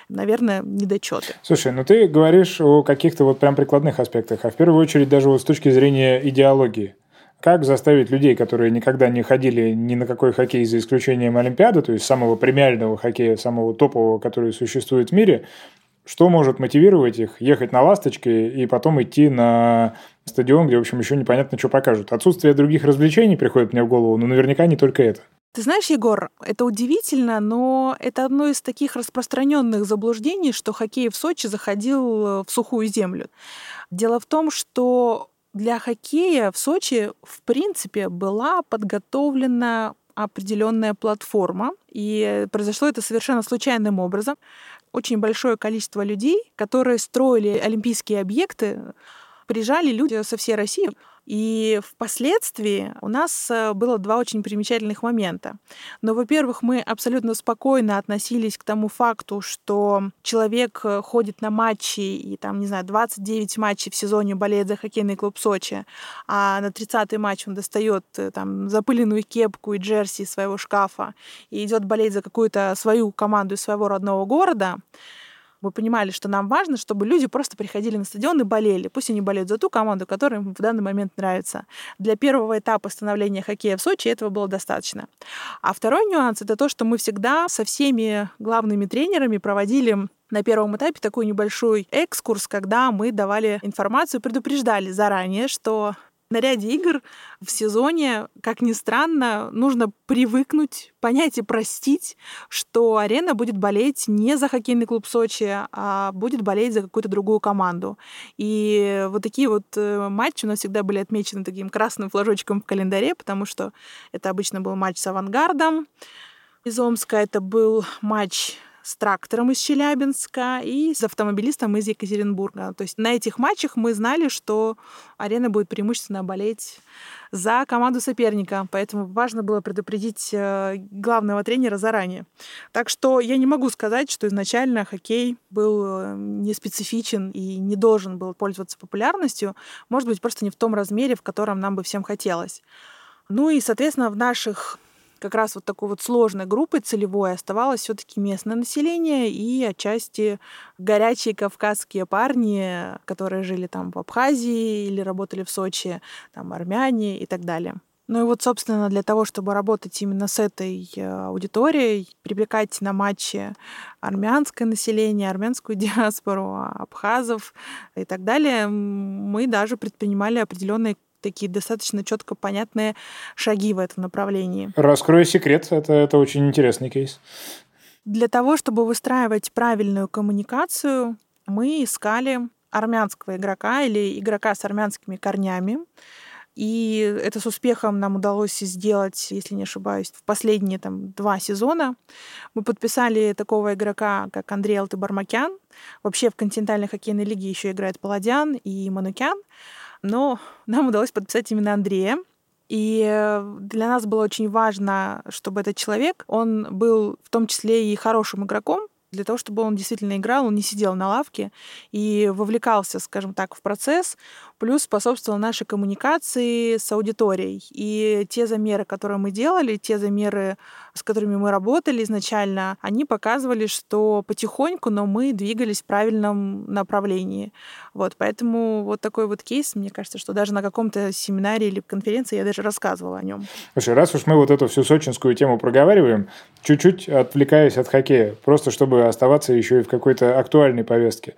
наверное, недочеты. Слушай, ну ты говоришь о каких-то вот прям прикладных аспектах, а в первую очередь даже вот с точки зрения идеологии. Как заставить людей, которые никогда не ходили ни на какой хоккей за исключением Олимпиады, то есть самого премиального хоккея, самого топового, который существует в мире, что может мотивировать их ехать на «Ласточке» и потом идти на стадион, где, в общем, еще непонятно, что покажут? Отсутствие других развлечений приходит мне в голову, но наверняка не только это. Ты знаешь, Егор, это удивительно, но это одно из таких распространенных заблуждений, что хоккей в Сочи заходил в сухую землю. Дело в том, что для хоккея в Сочи, в принципе, была подготовлена определенная платформа, и произошло это совершенно случайным образом очень большое количество людей, которые строили олимпийские объекты, приезжали люди со всей России. И впоследствии у нас э, было два очень примечательных момента. Но, во-первых, мы абсолютно спокойно относились к тому факту, что человек э, ходит на матчи, и там, не знаю, 29 матчей в сезоне болеет за хоккейный клуб Сочи, а на 30-й матч он достает э, там запыленную кепку и джерси своего шкафа и идет болеть за какую-то свою команду из своего родного города мы понимали, что нам важно, чтобы люди просто приходили на стадион и болели. Пусть они болеют за ту команду, которая им в данный момент нравится. Для первого этапа становления хоккея в Сочи этого было достаточно. А второй нюанс — это то, что мы всегда со всеми главными тренерами проводили на первом этапе такой небольшой экскурс, когда мы давали информацию, предупреждали заранее, что на ряде игр в сезоне, как ни странно, нужно привыкнуть, понять и простить, что арена будет болеть не за хоккейный клуб Сочи, а будет болеть за какую-то другую команду. И вот такие вот э, матчи у нас всегда были отмечены таким красным флажочком в календаре, потому что это обычно был матч с «Авангардом» из Омска, это был матч с трактором из Челябинска и с автомобилистом из Екатеринбурга. То есть на этих матчах мы знали, что арена будет преимущественно болеть за команду соперника, поэтому важно было предупредить э, главного тренера заранее. Так что я не могу сказать, что изначально хоккей был э, не специфичен и не должен был пользоваться популярностью, может быть, просто не в том размере, в котором нам бы всем хотелось. Ну и, соответственно, в наших как раз вот такой вот сложной группой целевой оставалось все-таки местное население и отчасти горячие кавказские парни, которые жили там в Абхазии или работали в Сочи, там армяне и так далее. Ну и вот, собственно, для того, чтобы работать именно с этой э, аудиторией, привлекать на матчи армянское население, армянскую диаспору, абхазов и так далее, мы даже предпринимали определенные такие достаточно четко понятные шаги в этом направлении. Раскрою секрет, это, это очень интересный кейс. Для того, чтобы выстраивать правильную коммуникацию, мы искали армянского игрока или игрока с армянскими корнями. И это с успехом нам удалось сделать, если не ошибаюсь, в последние там, два сезона. Мы подписали такого игрока, как Андрей Алтыбармакян. Вообще в континентальной хоккейной лиге еще играет Паладян и Манукян но нам удалось подписать именно Андрея. И э, для нас было очень важно, чтобы этот человек, он был в том числе и хорошим игроком, для того, чтобы он действительно играл, он не сидел на лавке и вовлекался, скажем так, в процесс, плюс способствовал нашей коммуникации с аудиторией. И те замеры, которые мы делали, те замеры, с которыми мы работали изначально, они показывали, что потихоньку, но мы двигались в правильном направлении. Вот, поэтому вот такой вот кейс, мне кажется, что даже на каком-то семинаре или конференции я даже рассказывала о нем. Слушай, раз уж мы вот эту всю сочинскую тему проговариваем, чуть-чуть отвлекаясь от хоккея, просто чтобы оставаться еще и в какой-то актуальной повестке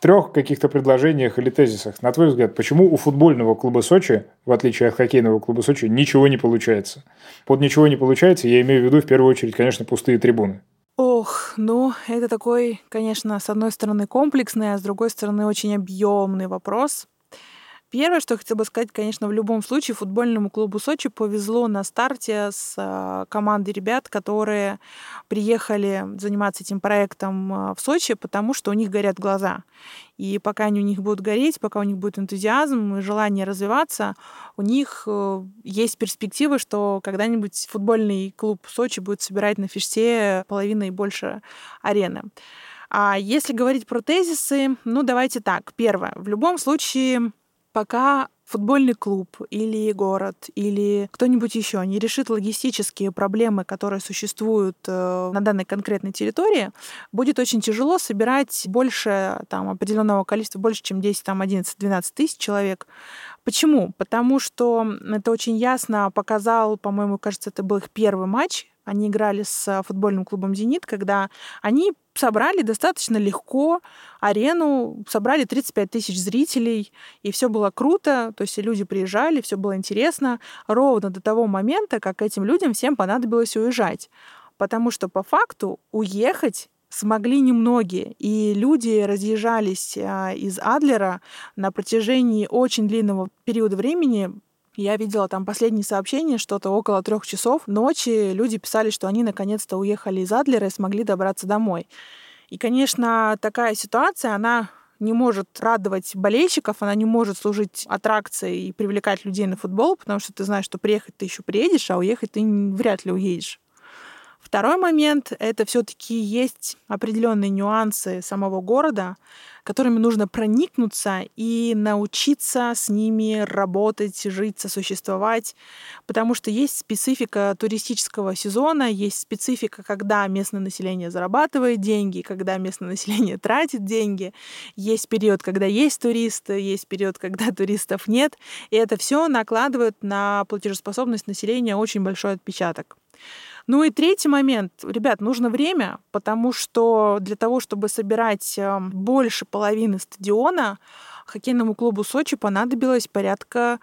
трех каких-то предложениях или тезисах, на твой взгляд, почему у футбольного клуба Сочи, в отличие от хоккейного клуба Сочи, ничего не получается? Под ничего не получается, я имею в виду в первую очередь, конечно, пустые трибуны. Ох, ну, это такой, конечно, с одной стороны комплексный, а с другой стороны очень объемный вопрос. Первое, что я хотела бы сказать, конечно, в любом случае футбольному клубу Сочи повезло на старте с а, командой ребят, которые приехали заниматься этим проектом а, в Сочи, потому что у них горят глаза. И пока они у них будут гореть, пока у них будет энтузиазм и желание развиваться, у них э, есть перспективы, что когда-нибудь футбольный клуб Сочи будет собирать на фиште половину и больше арены. А если говорить про тезисы, ну давайте так. Первое. В любом случае пока футбольный клуб или город или кто-нибудь еще не решит логистические проблемы, которые существуют э, на данной конкретной территории, будет очень тяжело собирать больше там, определенного количества, больше, чем 10, там, 11, 12 тысяч человек. Почему? Потому что это очень ясно показал, по-моему, кажется, это был их первый матч они играли с футбольным клубом «Зенит», когда они собрали достаточно легко арену, собрали 35 тысяч зрителей, и все было круто, то есть люди приезжали, все было интересно, ровно до того момента, как этим людям всем понадобилось уезжать. Потому что по факту уехать смогли немногие, и люди разъезжались а, из Адлера на протяжении очень длинного периода времени, я видела там последние сообщения, что-то около трех часов ночи люди писали, что они наконец-то уехали из Адлера и смогли добраться домой. И, конечно, такая ситуация, она не может радовать болельщиков, она не может служить аттракцией и привлекать людей на футбол, потому что ты знаешь, что приехать ты еще приедешь, а уехать ты вряд ли уедешь. Второй момент — это все таки есть определенные нюансы самого города, которыми нужно проникнуться и научиться с ними работать, жить, сосуществовать, потому что есть специфика туристического сезона, есть специфика, когда местное население зарабатывает деньги, когда местное население тратит деньги, есть период, когда есть туристы, есть период, когда туристов нет, и это все накладывает на платежеспособность населения очень большой отпечаток. Ну и третий момент. Ребят, нужно время, потому что для того, чтобы собирать эм, больше половины стадиона, хоккейному клубу Сочи понадобилось порядка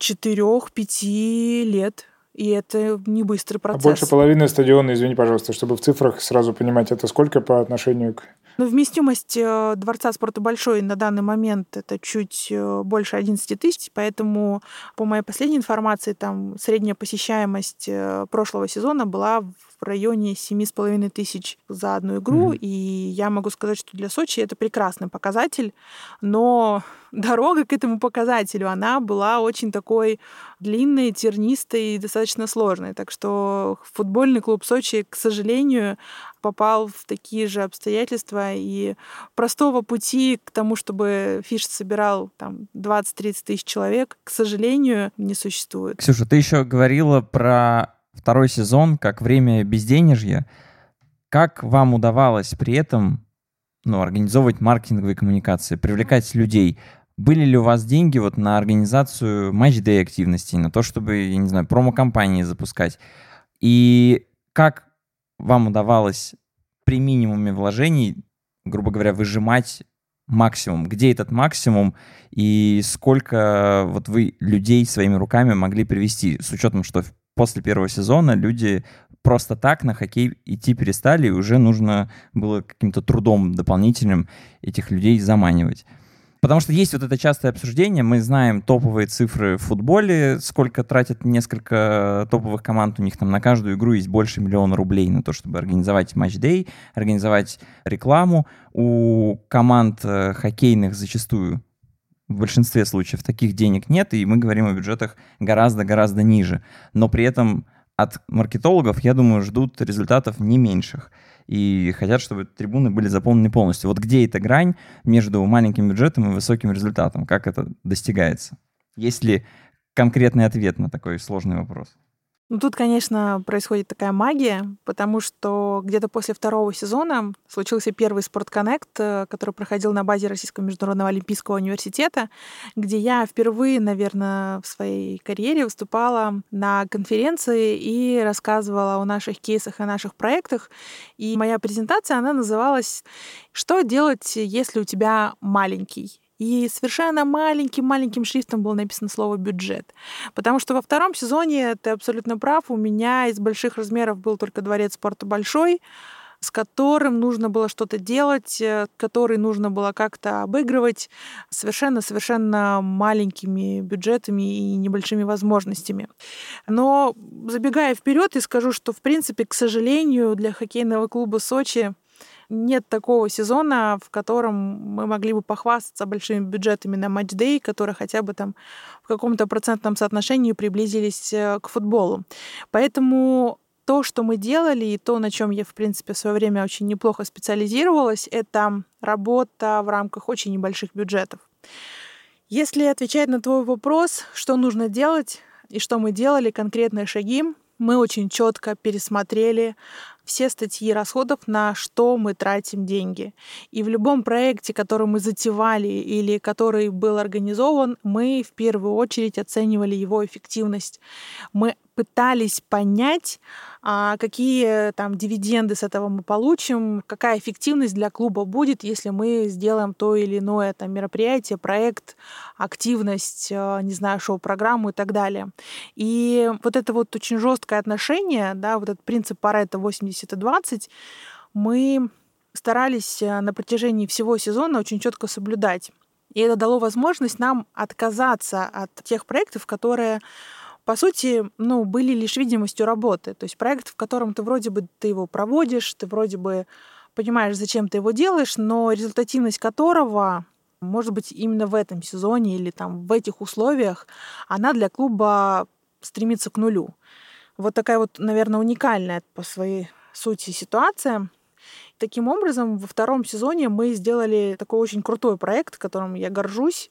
4-5 лет. И это не быстрый процесс. А больше половины стадиона, извини, пожалуйста, чтобы в цифрах сразу понимать, это сколько по отношению к Но вместимость э, Дворца спорта большой на данный момент это чуть э, больше 11 тысяч, поэтому по моей последней информации там средняя посещаемость э, прошлого сезона была в районе 7,5 тысяч за одну игру, mm-hmm. и я могу сказать, что для Сочи это прекрасный показатель, но дорога к этому показателю, она была очень такой длинной, тернистой и достаточно сложной. Так что футбольный клуб Сочи, к сожалению, попал в такие же обстоятельства, и простого пути к тому, чтобы фиш собирал там 20-30 тысяч человек, к сожалению, не существует. Ксюша, ты еще говорила про второй сезон как время безденежья. Как вам удавалось при этом ну, организовывать маркетинговые коммуникации, привлекать людей? Были ли у вас деньги вот на организацию матч-дэй активностей, на то, чтобы, я не знаю, промо-компании запускать? И как вам удавалось при минимуме вложений, грубо говоря, выжимать максимум? Где этот максимум и сколько вот вы людей своими руками могли привести, с учетом, что после первого сезона люди просто так на хоккей идти перестали, и уже нужно было каким-то трудом дополнительным этих людей заманивать. Потому что есть вот это частое обсуждение, мы знаем топовые цифры в футболе, сколько тратят несколько топовых команд, у них там на каждую игру есть больше миллиона рублей на то, чтобы организовать матч-дей, организовать рекламу. У команд э, хоккейных зачастую в большинстве случаев таких денег нет, и мы говорим о бюджетах гораздо-гораздо ниже. Но при этом от маркетологов, я думаю, ждут результатов не меньших и хотят, чтобы трибуны были заполнены полностью. Вот где эта грань между маленьким бюджетом и высоким результатом? Как это достигается? Есть ли конкретный ответ на такой сложный вопрос? Ну, тут, конечно, происходит такая магия, потому что где-то после второго сезона случился первый спортконнект, э, который проходил на базе Российского международного олимпийского университета, где я впервые, наверное, в своей карьере выступала на конференции и рассказывала о наших кейсах, о наших проектах. И моя презентация, она называлась «Что делать, если у тебя маленький и совершенно маленьким-маленьким шрифтом было написано слово «бюджет». Потому что во втором сезоне, ты абсолютно прав, у меня из больших размеров был только дворец спорта большой, с которым нужно было что-то делать, э, который нужно было как-то обыгрывать совершенно-совершенно маленькими бюджетами и небольшими возможностями. Но забегая вперед, и скажу, что, в принципе, к сожалению, для хоккейного клуба Сочи нет такого сезона, в котором мы могли бы похвастаться большими бюджетами на матч-дэй, которые хотя бы там в каком-то процентном соотношении приблизились э, к футболу. Поэтому то, что мы делали, и то, на чем я, в принципе, в свое время очень неплохо специализировалась, это работа в рамках очень небольших бюджетов. Если отвечать на твой вопрос, что нужно делать и что мы делали, конкретные шаги, мы очень четко пересмотрели все статьи расходов, на что мы тратим деньги. И в любом проекте, который мы затевали или который был организован, мы в первую очередь оценивали его эффективность. Мы пытались понять, а, какие там дивиденды с этого мы получим, какая эффективность для клуба будет, если мы сделаем то или иное там, мероприятие, проект, активность, а, не знаю, шоу-программу и так далее. И вот это вот очень жесткое отношение, да, вот этот принцип Паретта 80 и 20, мы старались э, на протяжении всего сезона очень четко соблюдать. И это дало возможность нам отказаться от тех проектов, которые по сути, ну, были лишь видимостью работы. То есть проект, в котором ты вроде бы ты его проводишь, ты вроде бы понимаешь, зачем ты его делаешь, но результативность которого, может быть, именно в этом сезоне или там в этих условиях, она для клуба стремится к нулю. Вот такая вот, наверное, уникальная по своей сути ситуация. Таким образом, во втором сезоне мы сделали такой очень крутой проект, которым я горжусь.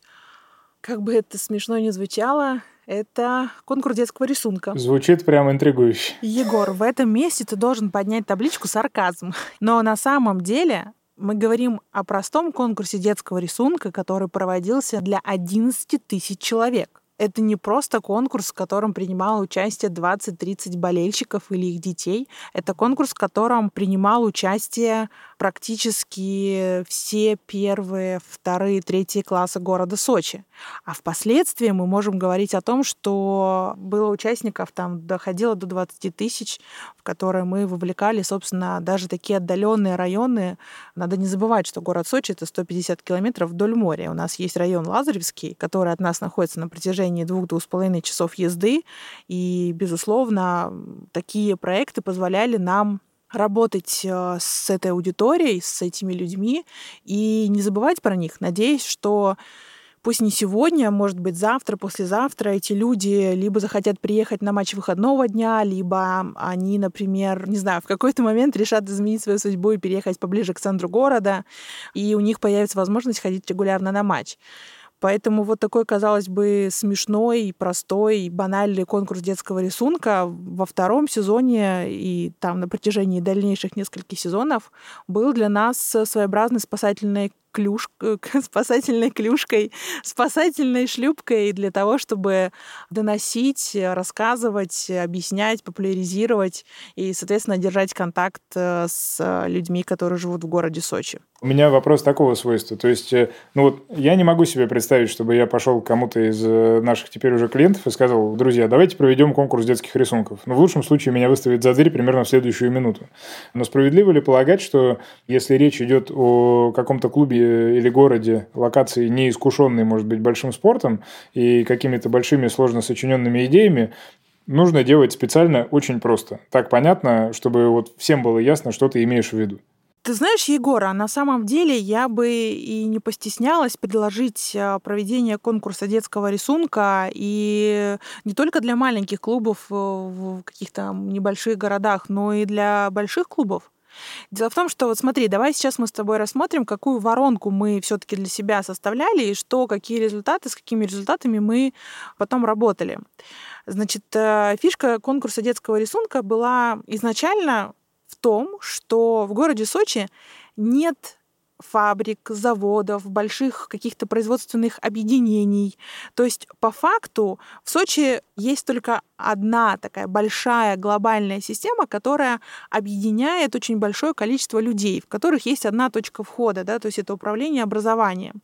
Как бы это смешно ни звучало, это конкурс детского рисунка. Звучит прям интригующе. Егор, в этом месте ты должен поднять табличку «Сарказм». Но на самом деле мы говорим о простом конкурсе детского рисунка, который проводился для 11 тысяч человек. Это не просто конкурс, в котором принимало участие 20-30 болельщиков или их детей. Это конкурс, в котором принимал участие практически все первые, вторые, третьи классы города Сочи. А впоследствии мы можем говорить о том, что было участников, там доходило до 20 тысяч, в которые мы вовлекали, собственно, даже такие отдаленные районы. Надо не забывать, что город Сочи — это 150 километров вдоль моря. У нас есть район Лазаревский, который от нас находится на протяжении двух-двух с половиной часов езды. И, безусловно, такие проекты позволяли нам работать э, с этой аудиторией, с этими людьми и не забывать про них, надеясь, что пусть не сегодня, может быть завтра, послезавтра эти люди либо захотят приехать на матч выходного дня, либо они, например, не знаю, в какой-то момент решат изменить свою судьбу и переехать поближе к центру города, и у них появится возможность ходить регулярно на матч. Поэтому вот такой, казалось бы, смешной, простой, банальный конкурс детского рисунка во втором сезоне и там на протяжении дальнейших нескольких сезонов был для нас своеобразной спасательной клюш... спасательной клюшкой, спасательной шлюпкой для того, чтобы доносить, рассказывать, объяснять, популяризировать и, соответственно, держать контакт э, с людьми, которые живут в городе Сочи. У меня вопрос такого свойства. То есть, э, ну вот я не могу себе представить, чтобы я пошел к кому-то из э, наших теперь уже клиентов и сказал, друзья, давайте проведем конкурс детских рисунков. Но ну, в лучшем случае меня выставят за дверь примерно в следующую минуту. Но справедливо ли полагать, что если речь идет о каком-то клубе или городе, локации неискушенной, может быть, большим спортом и какими-то большими сложно сочиненными идеями, нужно делать специально очень просто. Так понятно, чтобы вот всем было ясно, что ты имеешь в виду. Ты знаешь, Егор, а на самом деле я бы и не постеснялась предложить а, проведение конкурса детского рисунка и не только для маленьких клубов э, в каких-то небольших городах, но и для больших клубов. Дело в том, что вот смотри, давай сейчас мы с тобой рассмотрим, какую воронку мы все-таки для себя составляли и что, какие результаты, с какими результатами мы потом работали. Значит, э, фишка конкурса детского рисунка была изначально том, что в городе Сочи нет фабрик, заводов, больших каких-то производственных объединений. То есть по факту в Сочи есть только одна такая большая глобальная система, которая объединяет очень большое количество людей, в которых есть одна точка входа, да, то есть это управление образованием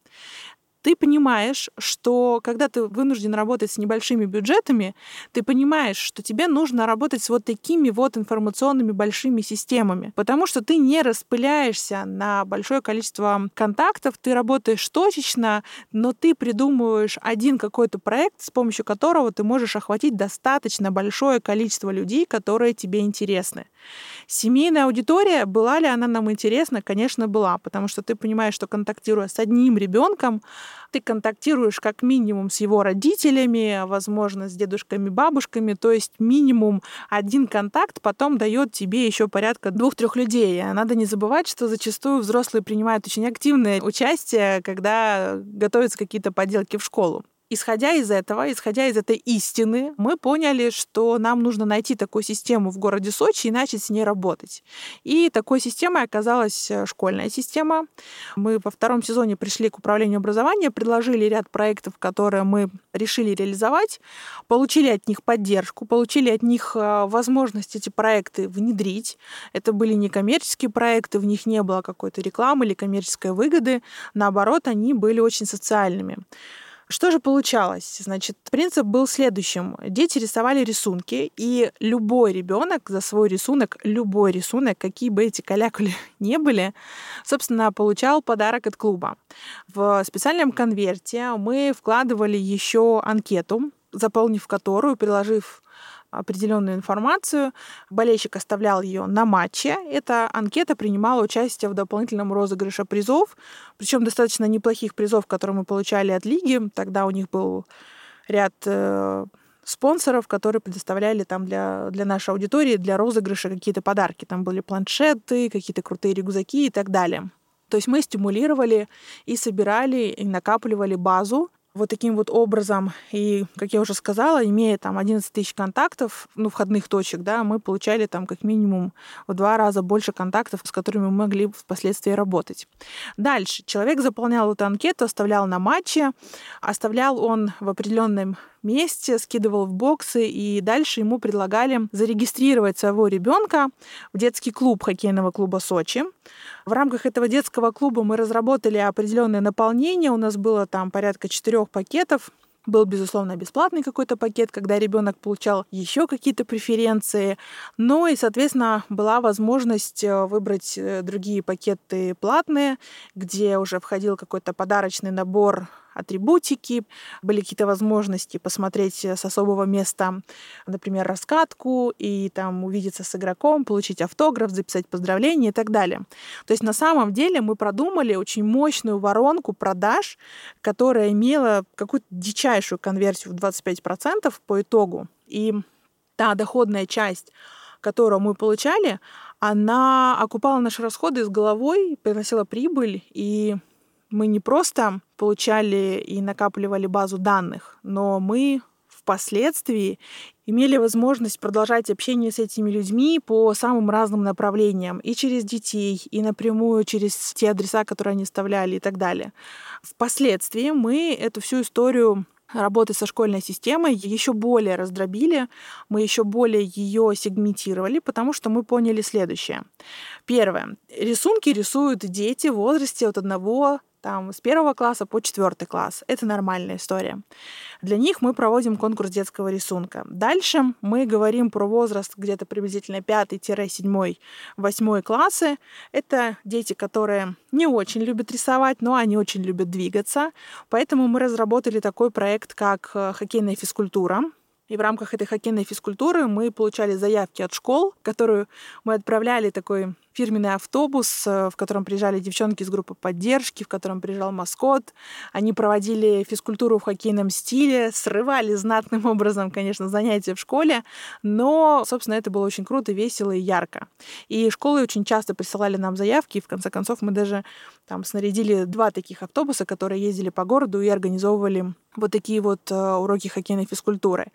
ты понимаешь, что когда ты вынужден работать с небольшими бюджетами, ты понимаешь, что тебе нужно работать с вот такими вот информационными большими системами, потому что ты не распыляешься на большое количество контактов, ты работаешь точечно, но ты придумываешь один какой-то проект, с помощью которого ты можешь охватить достаточно большое количество людей, которые тебе интересны. Семейная аудитория, была ли она нам интересна? Конечно, была, потому что ты понимаешь, что контактируя с одним ребенком, ты контактируешь как минимум с его родителями, возможно, с дедушками, бабушками, то есть минимум один контакт потом дает тебе еще порядка двух-трех людей. Надо не забывать, что зачастую взрослые принимают очень активное участие, когда готовятся какие-то поделки в школу. Исходя из этого, исходя из этой истины, мы поняли, что нам нужно найти такую систему в городе Сочи и начать с ней работать. И такой системой оказалась э, школьная система. Мы во втором сезоне пришли к управлению образования, предложили ряд проектов, которые мы решили реализовать, получили от них поддержку, получили от них э, возможность эти проекты внедрить. Это были не коммерческие проекты, в них не было какой-то рекламы или коммерческой выгоды. Наоборот, они были очень социальными. Что же получалось? Значит, принцип был следующим. Дети рисовали рисунки, и любой ребенок за свой рисунок, любой рисунок, какие бы эти калякули не были, собственно, получал подарок от клуба. В специальном конверте мы вкладывали еще анкету, заполнив которую, приложив определенную информацию. Болельщик оставлял ее на матче. Эта анкета принимала участие в дополнительном розыгрыше призов, причем достаточно неплохих призов, которые мы получали от лиги. Тогда у них был ряд э, спонсоров, которые предоставляли там для, для нашей аудитории, для розыгрыша какие-то подарки. Там были планшеты, какие-то крутые рюкзаки и так далее. То есть мы стимулировали и собирали, и накапливали базу вот таким вот образом, и, как я уже сказала, имея там 11 тысяч контактов, ну, входных точек, да, мы получали там как минимум в два раза больше контактов, с которыми мы могли впоследствии работать. Дальше. Человек заполнял эту анкету, оставлял на матче, оставлял он в определенном месте, скидывал в боксы, и дальше ему предлагали зарегистрировать своего ребенка в детский клуб хоккейного клуба Сочи. В рамках этого детского клуба мы разработали определенное наполнение. У нас было там порядка четырех пакетов был, безусловно, бесплатный какой-то пакет, когда ребенок получал еще какие-то преференции. Ну и, соответственно, была возможность э, выбрать э, другие пакеты платные, где уже входил какой-то подарочный набор атрибутики, были какие-то возможности посмотреть с особого места, например, раскатку и там увидеться с игроком, получить автограф, записать поздравления и так далее. То есть на самом деле мы продумали очень мощную воронку продаж, которая имела какую-то дичайшую конверсию в 25% по итогу. И та доходная часть, которую мы получали, она окупала наши расходы с головой, приносила прибыль, и мы не просто получали и накапливали базу данных, но мы впоследствии имели возможность продолжать общение с этими людьми по самым разным направлениям, и через детей, и напрямую через те адреса, которые они оставляли и так далее. Впоследствии мы эту всю историю работы со школьной системой еще более раздробили, мы еще более ее сегментировали, потому что мы поняли следующее. Первое. Рисунки рисуют дети в возрасте от одного там, с первого класса по четвертый класс. Это нормальная история. Для них мы проводим конкурс детского рисунка. Дальше мы говорим про возраст где-то приблизительно 5-7, 8 классы. Это дети, которые не очень любят рисовать, но они очень любят двигаться. Поэтому мы разработали такой проект, как э, хоккейная физкультура. И в рамках этой хоккейной физкультуры мы получали заявки от школ, которую мы отправляли такой фирменный автобус, э, в котором приезжали девчонки из группы поддержки, в котором приезжал маскот. Они проводили физкультуру в хоккейном стиле, срывали знатным образом, конечно, занятия в школе, но, собственно, это было очень круто, весело и ярко. И школы очень часто присылали нам заявки, и в конце концов мы даже там снарядили два таких автобуса, которые ездили по городу и организовывали вот такие вот э, уроки хоккейной физкультуры.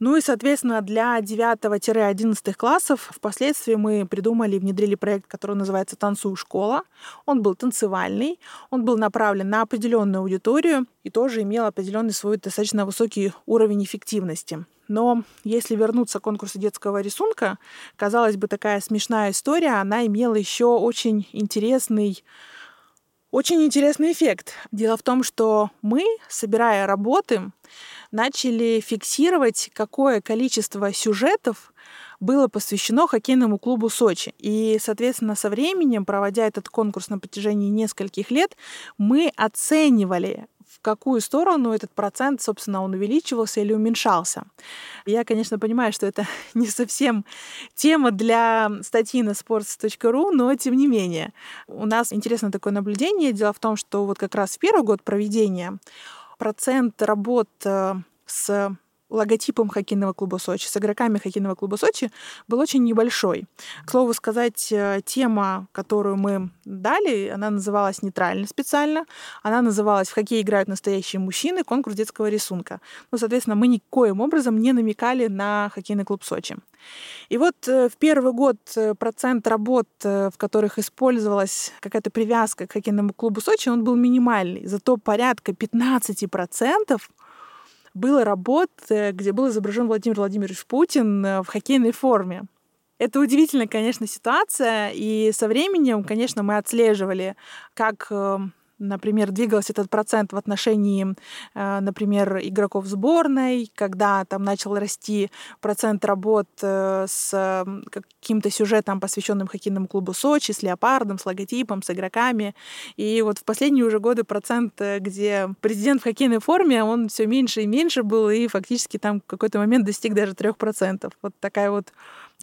Ну и, соответственно, для 9-11 классов впоследствии мы придумали и внедрили проект проект, который называется «Танцую школа». Он был танцевальный, он был направлен на определенную аудиторию и тоже имел определенный свой достаточно высокий уровень эффективности. Но если вернуться к конкурсу детского рисунка, казалось бы, такая смешная история, она имела еще очень интересный очень интересный эффект. Дело в том, что мы, собирая работы, начали фиксировать, какое количество сюжетов было посвящено хоккейному клубу Сочи. И, соответственно, со временем, проводя этот конкурс на протяжении нескольких лет, мы оценивали в какую сторону этот процент, собственно, он увеличивался или уменьшался. Я, конечно, понимаю, что это не совсем тема для статьи на sports.ru, но тем не менее. У нас интересно такое наблюдение. Дело в том, что вот как раз в первый год проведения процент работ э, с логотипом хоккейного клуба Сочи, с игроками хоккейного клуба Сочи был очень небольшой. К слову сказать, э, тема, которую мы дали, она называлась нейтрально специально. Она называлась «В хоккей играют настоящие мужчины. Конкурс детского рисунка». Ну, соответственно, мы никоим образом не намекали на хоккейный клуб Сочи. И вот э, в первый год э, процент работ, в которых использовалась какая-то привязка к хоккейному клубу Сочи, он был минимальный. Зато порядка 15% было работ, э, где был изображен Владимир Владимирович Путин э, в хоккейной форме. Это удивительная, конечно, ситуация, и со временем, конечно, мы отслеживали, как э, например, двигался этот процент в отношении, э, например, игроков сборной, когда там начал расти процент работ э, с каким-то сюжетом, посвященным хоккейному клубу Сочи, с леопардом, с логотипом, с игроками. И вот в последние уже годы процент, э, где президент в хоккейной форме, он все меньше и меньше был, и фактически там в какой-то момент достиг даже 3%. Вот такая вот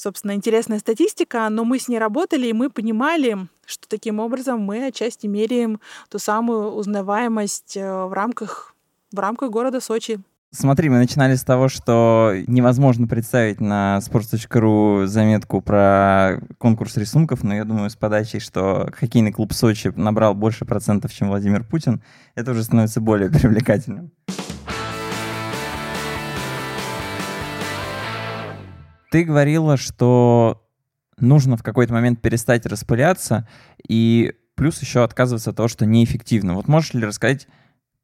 собственно, интересная статистика, но мы с ней работали, и мы понимали, что таким образом мы отчасти меряем ту самую узнаваемость э, в рамках, в рамках города Сочи. Смотри, мы начинали с того, что невозможно представить на sports.ru заметку про конкурс рисунков, но я думаю, с подачей, что хоккейный клуб Сочи набрал больше процентов, чем Владимир Путин, это уже становится более привлекательным. Ты говорила, что нужно в какой-то момент перестать распыляться и плюс еще отказываться от того, что неэффективно. Вот можешь ли рассказать,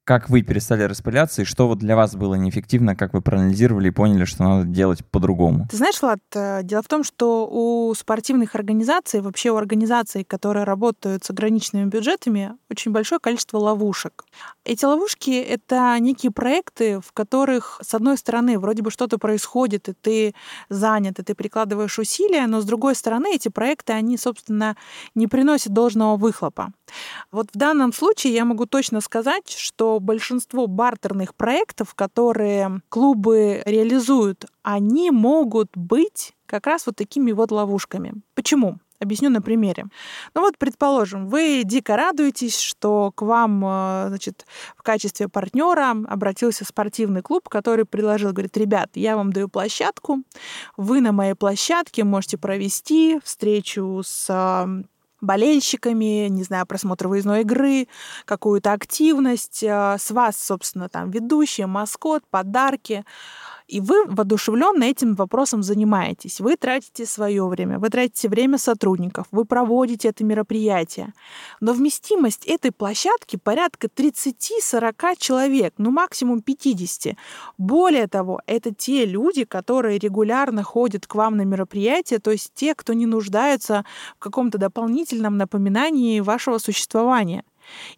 как вы перестали распыляться и что вот для вас было неэффективно, как вы проанализировали и поняли, что надо делать по-другому? Ты знаешь, Влад, э, дело в том, что у спортивных организаций, вообще у организаций, которые работают с ограниченными бюджетами, очень большое количество ловушек. Эти ловушки — это некие проекты, в которых, с одной стороны, вроде бы что-то происходит, и ты занят, и ты прикладываешь усилия, но с другой стороны, эти проекты, они, собственно, не приносят должного выхлопа. Вот в данном случае я могу точно сказать, что большинство бартерных проектов, которые клубы реализуют, они могут быть как раз вот такими вот ловушками. Почему? Объясню на примере. Ну вот, предположим, вы дико радуетесь, что к вам, э, значит, в качестве партнера обратился спортивный клуб, который предложил, говорит, ребят, я вам даю площадку, вы на моей площадке можете провести встречу с болельщиками, не знаю, просмотр выездной игры, какую-то активность. Э, с вас, собственно, там ведущие, маскот, подарки. И вы воодушевленно этим вопросом занимаетесь. Вы тратите свое время, вы тратите время сотрудников, вы проводите это мероприятие. Но вместимость этой площадки порядка 30-40 человек, ну максимум 50. Более того, это те люди, которые регулярно ходят к вам на мероприятия, то есть те, кто не нуждаются в каком-то дополнительном напоминании вашего существования.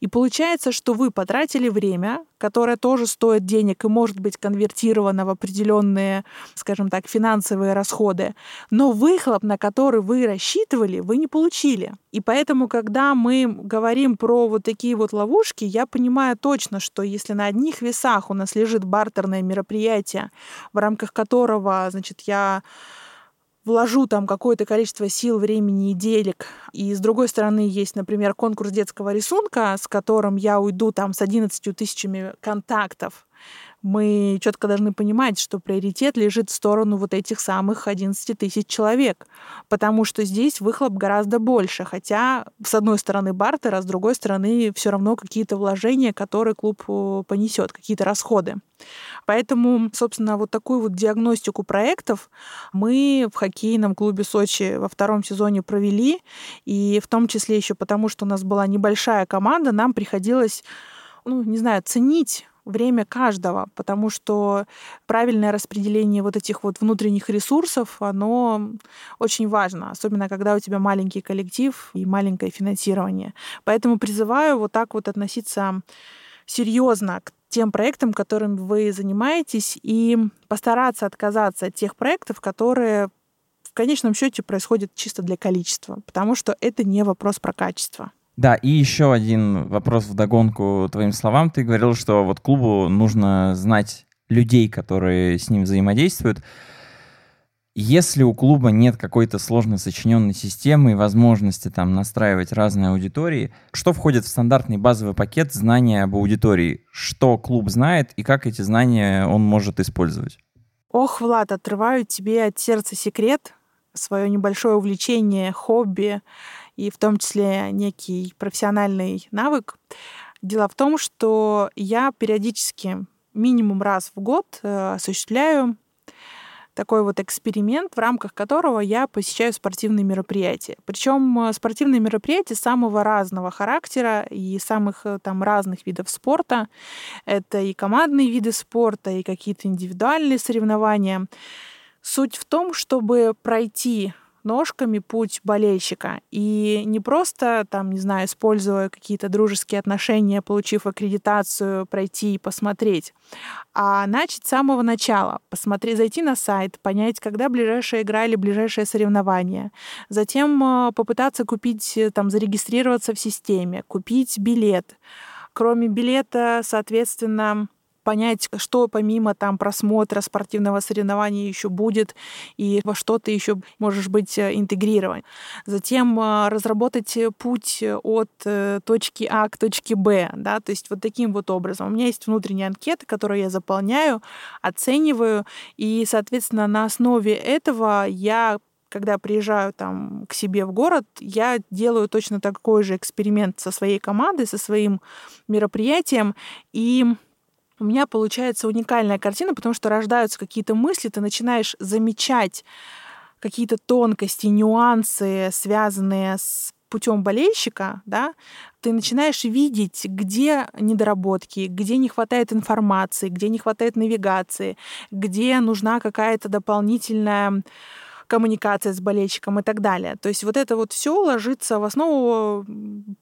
И получается, что вы потратили время, которое тоже стоит денег и может быть конвертировано в определенные, скажем так, финансовые расходы, но выхлоп, на который вы рассчитывали, вы не получили. И поэтому, когда мы говорим про вот такие вот ловушки, я понимаю точно, что если на одних весах у нас лежит бартерное мероприятие, в рамках которого, значит, я вложу там какое-то количество сил, времени и денег. И с другой стороны есть, например, конкурс детского рисунка, с которым я уйду там с 11 тысячами контактов мы четко должны понимать, что приоритет лежит в сторону вот этих самых 11 тысяч человек, потому что здесь выхлоп гораздо больше, хотя с одной стороны бартер, а с другой стороны все равно какие-то вложения, которые клуб э, понесет, какие-то расходы. Поэтому, собственно, вот такую вот диагностику проектов мы в хоккейном клубе Сочи во втором сезоне провели, и в том числе еще потому, что у нас была небольшая команда, нам приходилось ну, не знаю, ценить время каждого, потому что правильное распределение вот этих вот внутренних ресурсов, оно очень важно, особенно когда у тебя маленький коллектив и маленькое финансирование. Поэтому призываю вот так вот относиться серьезно к тем проектам, которыми вы занимаетесь, и постараться отказаться от тех проектов, которые в конечном счете происходят чисто для количества, потому что это не вопрос про качество. Да, и еще один вопрос в догонку твоим словам. Ты говорил, что вот клубу нужно знать людей, которые с ним взаимодействуют. Если у клуба нет какой-то сложно сочиненной системы и возможности там настраивать разные аудитории, что входит в стандартный базовый пакет знания об аудитории? Что клуб знает и как эти знания он может использовать? Ох, Влад, отрываю тебе от сердца секрет, свое небольшое увлечение, хобби и в том числе некий профессиональный навык. Дело в том, что я периодически минимум раз в год э, осуществляю такой вот эксперимент, в рамках которого я посещаю спортивные мероприятия. Причем э, спортивные мероприятия самого разного характера и самых э, там разных видов спорта. Это и командные виды спорта, и какие-то индивидуальные соревнования. Суть в том, чтобы пройти ножками путь болельщика. И не просто, там, не знаю, используя какие-то дружеские отношения, получив аккредитацию, пройти и посмотреть, а начать с самого начала. Посмотреть, зайти на сайт, понять, когда ближайшая игра или ближайшее соревнование. Затем э, попытаться купить, э, там, зарегистрироваться в системе, купить билет. Кроме билета, соответственно, понять, что помимо там просмотра спортивного соревнования еще будет и во что ты еще можешь быть э, интегрирован. Затем э, разработать путь от э, точки А к точке Б, да, то есть вот таким вот образом. У меня есть внутренняя анкета, которую я заполняю, оцениваю, и, соответственно, на основе этого я когда приезжаю там к себе в город, я делаю точно такой же эксперимент со своей командой, со своим мероприятием, и у меня получается уникальная картина, потому что рождаются какие-то мысли, ты начинаешь замечать какие-то тонкости, нюансы, связанные с путем болельщика, да, ты начинаешь видеть, где недоработки, где не хватает информации, где не хватает навигации, где нужна какая-то дополнительная коммуникация с болельщиком и так далее. То есть вот это вот все ложится в основу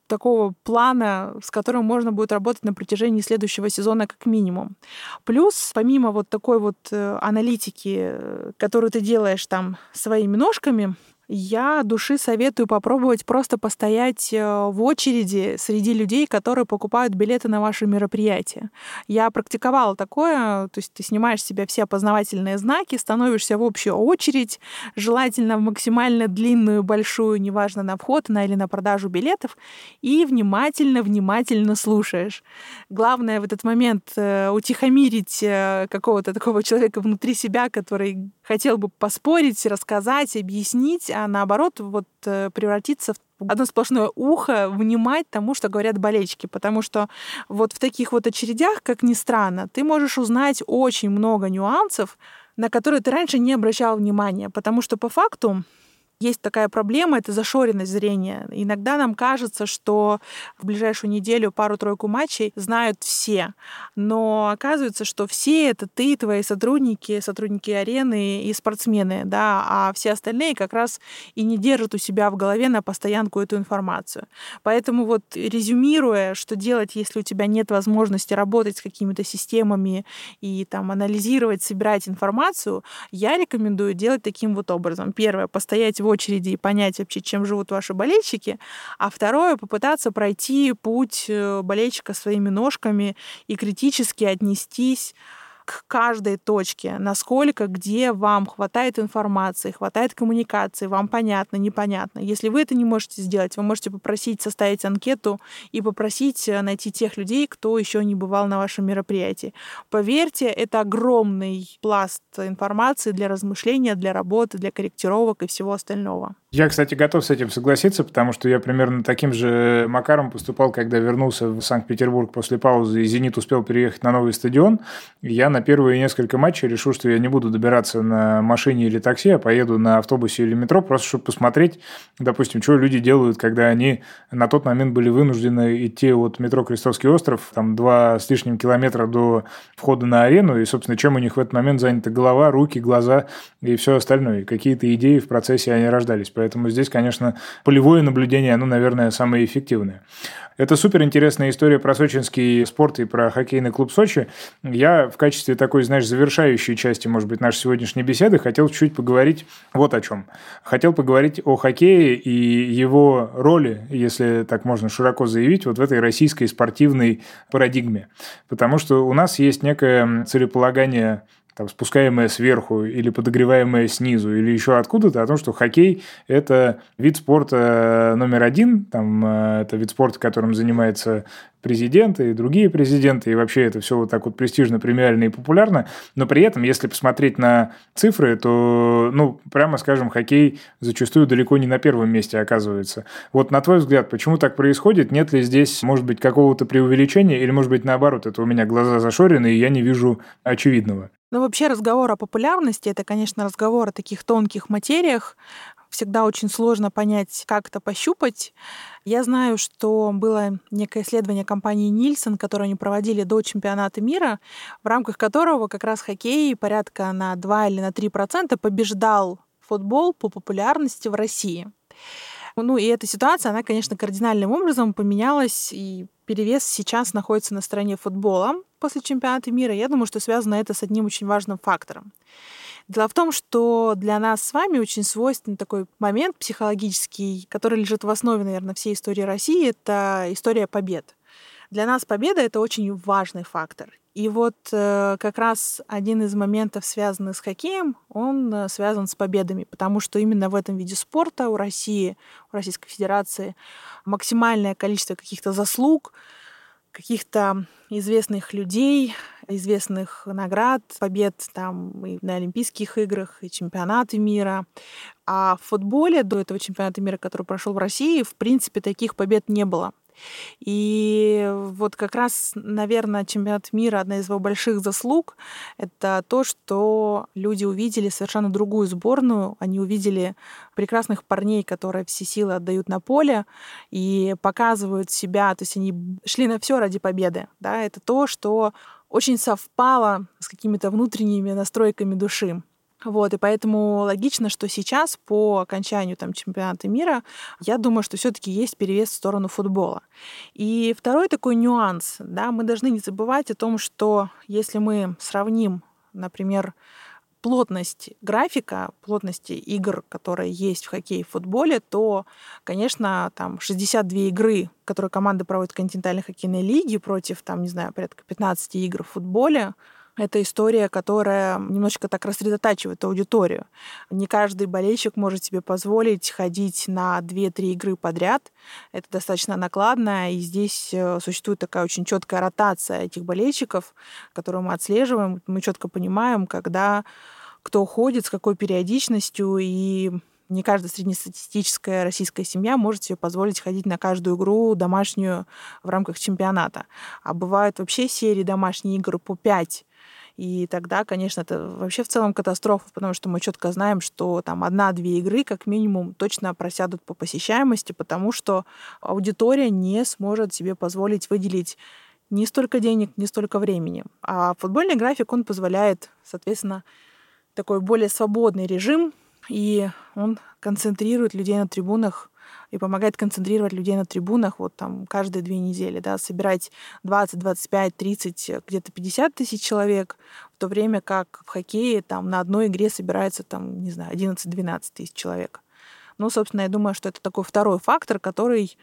такого плана, с которым можно будет работать на протяжении следующего сезона как минимум. Плюс, помимо вот такой вот э, аналитики, э, которую ты делаешь там своими ножками, я души советую попробовать просто постоять э, в очереди среди людей, которые покупают билеты на ваше мероприятие. Я практиковала такое, то есть ты снимаешь с себя все опознавательные знаки, становишься в общую очередь, желательно в максимально длинную, большую, неважно, на вход на или на продажу билетов, и внимательно-внимательно слушаешь. Главное в этот момент э, утихомирить э, какого-то такого человека внутри себя, который хотел бы поспорить, рассказать, объяснить, а наоборот вот э, превратиться в одно сплошное ухо внимать тому, что говорят болельщики, потому что вот в таких вот очередях, как ни странно, ты можешь узнать очень много нюансов, на которые ты раньше не обращал внимания, потому что по факту есть такая проблема, это зашоренность зрения. Иногда нам кажется, что в ближайшую неделю пару-тройку матчей знают все, но оказывается, что все это ты, твои сотрудники, сотрудники арены и спортсмены, да, а все остальные как раз и не держат у себя в голове на постоянку эту информацию. Поэтому вот резюмируя, что делать, если у тебя нет возможности работать с какими-то системами и там анализировать, собирать информацию, я рекомендую делать таким вот образом. Первое, постоять в очереди и понять вообще, чем живут ваши болельщики, а второе — попытаться пройти путь э, болельщика своими ножками и критически отнестись к каждой точке, насколько, где вам хватает информации, хватает коммуникации, вам понятно, непонятно. Если вы это не можете сделать, вы можете попросить составить анкету и попросить э, найти тех людей, кто еще не бывал на вашем мероприятии. Поверьте, это огромный пласт информации для размышления, для работы, для корректировок и всего остального. Я, кстати, готов с этим согласиться, потому что я примерно таким же макаром поступал, когда вернулся в Санкт-Петербург после паузы, и «Зенит» успел переехать на новый стадион. Я на первые несколько матчей решил, что я не буду добираться на машине или такси, а поеду на автобусе или метро, просто чтобы посмотреть, допустим, что люди делают, когда они на тот момент были вынуждены идти от метро Крестовский остров, там два с лишним километра до входа на арену, и, собственно, чем у них в этот момент заняты голова, руки, глаза и все остальное. Какие-то идеи в процессе они рождались. Поэтому здесь, конечно, полевое наблюдение, оно, наверное, самое эффективное. Это супер интересная история про сочинский спорт и про хоккейный клуб Сочи. Я в качестве такой, знаешь, завершающей части, может быть, нашей сегодняшней беседы хотел чуть-чуть поговорить вот о чем. Хотел поговорить о хоккее и его роли, если так можно широко заявить, вот в этой российской спортивной парадигме. Потому что у нас есть некое целеполагание там, спускаемое сверху или подогреваемое снизу, или еще откуда-то, о том, что хоккей – это вид спорта номер один, там, э, это вид спорта, которым занимается президенты и другие президенты, и вообще это все вот так вот престижно, премиально и популярно, но при этом, если посмотреть на цифры, то, ну, прямо скажем, хоккей зачастую далеко не на первом месте оказывается. Вот на твой взгляд, почему так происходит? Нет ли здесь, может быть, какого-то преувеличения, или, может быть, наоборот, это у меня глаза зашорены, и я не вижу очевидного? Ну, вообще разговор о популярности — это, конечно, разговор о таких тонких материях. Всегда очень сложно понять, как это пощупать. Я знаю, что было некое исследование компании Нильсон, которое они проводили до чемпионата мира, в рамках которого как раз хоккей порядка на 2 или на 3 процента побеждал футбол по популярности в России. Ну и эта ситуация, она, конечно, кардинальным образом поменялась, и перевес сейчас находится на стороне футбола после чемпионата мира. Я думаю, что связано это с одним очень важным фактором. Дело в том, что для нас с вами очень свойственный такой момент психологический, который лежит в основе, наверное, всей истории России, это история побед. Для нас победа — это очень важный фактор. И вот э, как раз один из моментов, связанных с хоккеем, он э, связан с победами, потому что именно в этом виде спорта у России, у Российской Федерации максимальное количество каких-то заслуг, каких-то известных людей, известных наград, побед там и на Олимпийских играх, и чемпионаты мира. А в футболе до этого чемпионата мира, который прошел в России, в принципе, таких побед не было. И вот как раз, наверное, чемпионат мира, одна из его больших заслуг, это то, что люди увидели совершенно другую сборную. Они увидели прекрасных парней, которые все силы отдают на поле и показывают себя. То есть они шли на все ради победы. Да? Это то, что очень совпало с какими-то внутренними настройками души. Вот, и поэтому логично, что сейчас, по окончанию там, чемпионата мира, я думаю, что все таки есть перевес в сторону футбола. И второй такой нюанс, да, мы должны не забывать о том, что если мы сравним, например, плотность графика, плотности игр, которые есть в хоккее и футболе, то, конечно, там 62 игры, которые команды проводят в континентальной хоккейной лиге против, там, не знаю, порядка 15 игр в футболе, это история, которая немножечко так рассредотачивает аудиторию. Не каждый болельщик может себе позволить ходить на 2-3 игры подряд. Это достаточно накладно, и здесь э, существует такая очень четкая ротация этих болельщиков, которую мы отслеживаем. Мы четко понимаем, когда кто ходит, с какой периодичностью, и не каждая среднестатистическая российская семья может себе позволить ходить на каждую игру домашнюю в рамках чемпионата. А бывают вообще серии домашних игр по 5 и тогда, конечно, это вообще в целом катастрофа, потому что мы четко знаем, что там одна-две игры как минимум точно просядут по посещаемости, потому что аудитория не сможет себе позволить выделить не столько денег, не столько времени. А футбольный график, он позволяет, соответственно, такой более свободный режим, и он концентрирует людей на трибунах и помогает концентрировать людей на трибунах вот там каждые две недели, да, собирать 20, 25, 30, где-то 50 тысяч человек, в то время как в хоккее там на одной игре собирается там, не знаю, 11-12 тысяч человек. Ну, собственно, я думаю, что это такой второй фактор, который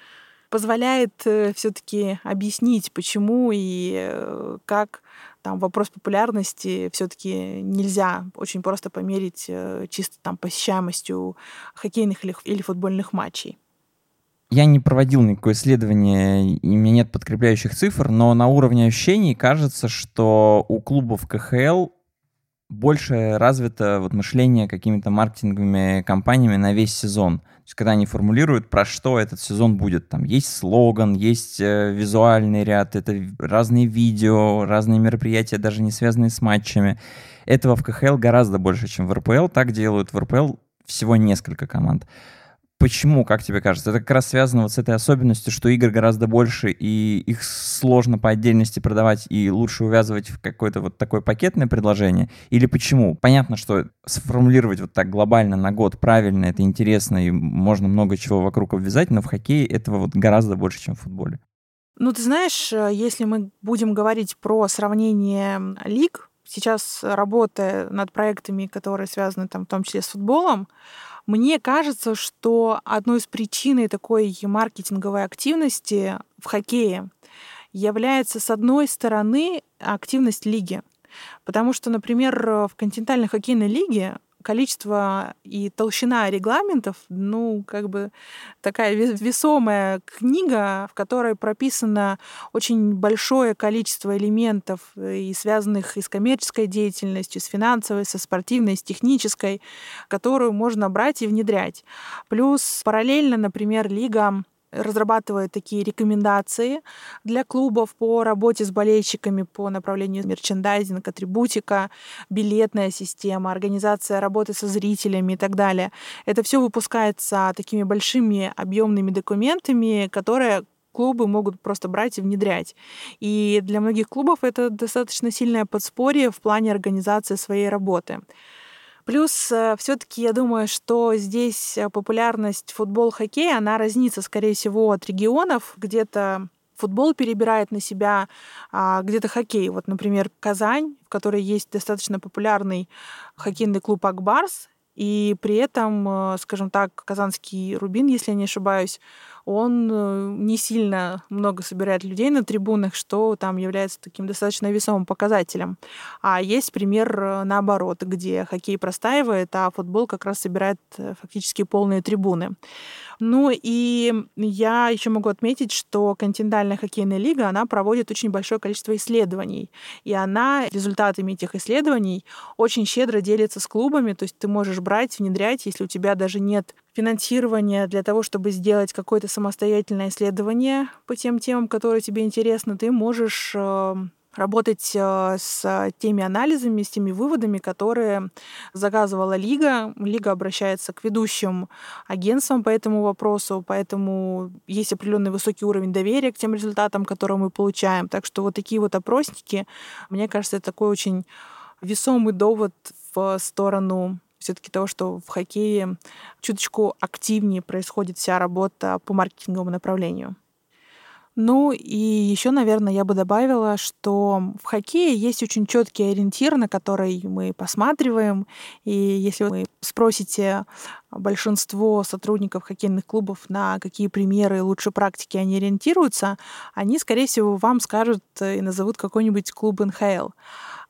позволяет э, все-таки объяснить, почему и э, как там вопрос популярности все-таки нельзя очень просто померить э, чисто там посещаемостью хоккейных или, или футбольных матчей. Я не проводил никакое исследование, и у меня нет подкрепляющих цифр, но на уровне ощущений кажется, что у клубов КХЛ больше развито вот мышление какими-то маркетинговыми компаниями на весь сезон. То есть, когда они формулируют, про что этот сезон будет. Там есть слоган, есть э, визуальный ряд, это разные видео, разные мероприятия, даже не связанные с матчами. Этого в КХЛ гораздо больше, чем в РПЛ. Так делают в РПЛ всего несколько команд. Почему, как тебе кажется? Это как раз связано вот с этой особенностью, что игр гораздо больше, и их сложно по отдельности продавать, и лучше увязывать в какое-то вот такое пакетное предложение? Или почему? Понятно, что сформулировать вот так глобально на год правильно, это интересно, и можно много чего вокруг обвязать, но в хоккее этого вот гораздо больше, чем в футболе. Ну, ты знаешь, э, если мы будем говорить про сравнение лиг, сейчас работая над проектами, которые связаны там в том числе с футболом, мне кажется, что одной из причин такой маркетинговой активности в хоккее является, с одной стороны, активность лиги. Потому что, например, в континентальной хоккейной лиге количество и толщина регламентов, ну, как бы такая весомая книга, в которой прописано очень большое количество элементов, э, и связанных и с коммерческой деятельностью, с финансовой, со спортивной, с технической, которую можно брать и внедрять. Плюс параллельно, например, лига разрабатывает такие рекомендации для клубов по работе с болельщиками по направлению мерчендайзинг, атрибутика, билетная система, организация работы со зрителями и так далее. Это все выпускается такими большими объемными документами, которые клубы могут просто брать и внедрять. И для многих клубов это достаточно сильное подспорье в плане организации своей работы. Плюс э, все-таки я думаю, что здесь э, популярность футбол-хоккея, она разнится, скорее всего, от регионов. Где-то футбол перебирает на себя а, где-то хоккей. Вот, например, Казань, в которой есть достаточно популярный хоккейный клуб «Акбарс», и при этом, э, скажем так, казанский «Рубин», если я не ошибаюсь, он э, не сильно много собирает людей на трибунах, что там является таким достаточно весомым показателем. А есть пример э, наоборот, где хоккей простаивает, а футбол как раз собирает э, фактически полные трибуны. Ну и я еще могу отметить, что континентальная хоккейная лига, она проводит очень большое количество исследований. И она результатами этих исследований очень щедро делится с клубами. То есть ты можешь брать, внедрять, если у тебя даже нет финансирование для того, чтобы сделать какое-то самостоятельное исследование по тем темам, которые тебе интересны, ты можешь э, работать э, с теми анализами, с теми выводами, которые заказывала Лига. Лига обращается к ведущим агентствам по этому вопросу, поэтому есть определенный высокий уровень доверия к тем результатам, которые мы получаем. Так что вот такие вот опросники, мне кажется, это такой очень весомый довод в сторону все-таки того, что в хоккее чуточку активнее происходит вся работа по маркетинговому направлению. Ну и еще, наверное, я бы добавила, что в хоккее есть очень четкий ориентир, на который мы посматриваем. И если вы спросите большинство сотрудников хоккейных клубов, на какие примеры лучшей практики они ориентируются, они, скорее всего, вам скажут и назовут какой-нибудь клуб НХЛ.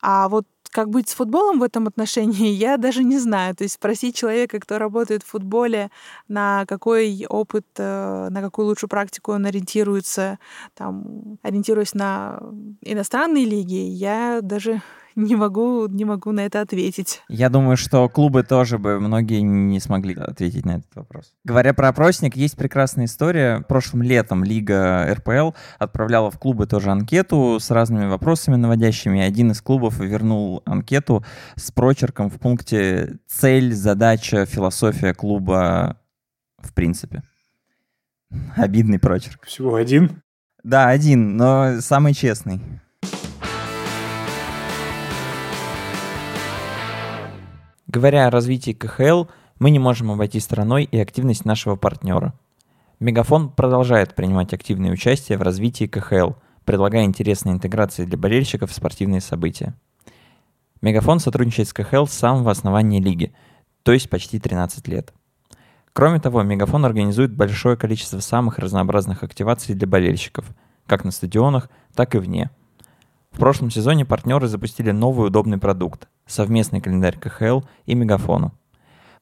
А вот как быть с футболом в этом отношении, я даже не знаю. То есть спросить человека, кто работает в футболе, на какой опыт, э, на какую лучшую практику он ориентируется, там, ориентируясь на иностранные лиги, я даже не могу, не могу на это ответить. Я думаю, что клубы тоже бы многие не смогли ответить на этот вопрос. Говоря про опросник, есть прекрасная история. Прошлым летом Лига РПЛ отправляла в клубы тоже анкету с разными вопросами наводящими. Один из клубов вернул анкету с прочерком в пункте «Цель, задача, философия клуба в принципе». Обидный прочерк. Всего один? Да, один, но самый честный. Говоря о развитии КХЛ, мы не можем обойти стороной и активность нашего партнера. Мегафон продолжает принимать активное участие в развитии КХЛ, предлагая интересные интеграции для болельщиков в спортивные события. Мегафон сотрудничает с КХЛ с самого основания лиги, то есть почти 13 лет. Кроме того, Мегафон организует большое количество самых разнообразных активаций для болельщиков, как на стадионах, так и вне – в прошлом сезоне партнеры запустили новый удобный продукт – совместный календарь КХЛ и Мегафону.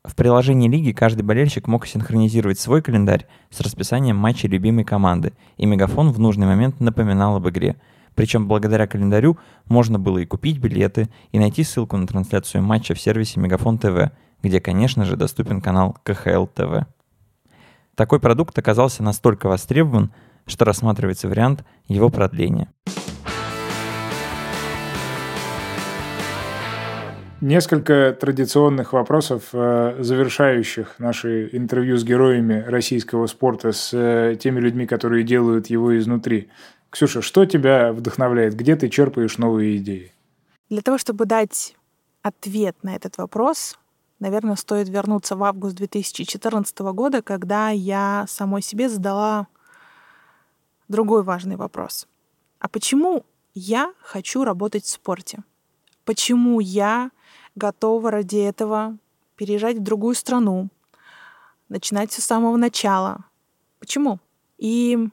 В приложении лиги каждый болельщик мог синхронизировать свой календарь с расписанием матчей любимой команды, и Мегафон в нужный момент напоминал об игре. Причем благодаря календарю можно было и купить билеты, и найти ссылку на трансляцию матча в сервисе Мегафон ТВ, где, конечно же, доступен канал КХЛ ТВ. Такой продукт оказался настолько востребован, что рассматривается вариант его продления. Несколько традиционных вопросов, э, завершающих наши интервью с героями российского спорта, с э, теми людьми, которые делают его изнутри. Ксюша, что тебя вдохновляет? Где ты черпаешь новые идеи? Для того, чтобы дать ответ на этот вопрос, наверное, стоит вернуться в август 2014 года, когда я самой себе задала другой важный вопрос. А почему я хочу работать в спорте? Почему я готова ради этого переезжать в другую страну, начинать все с самого начала. Почему? И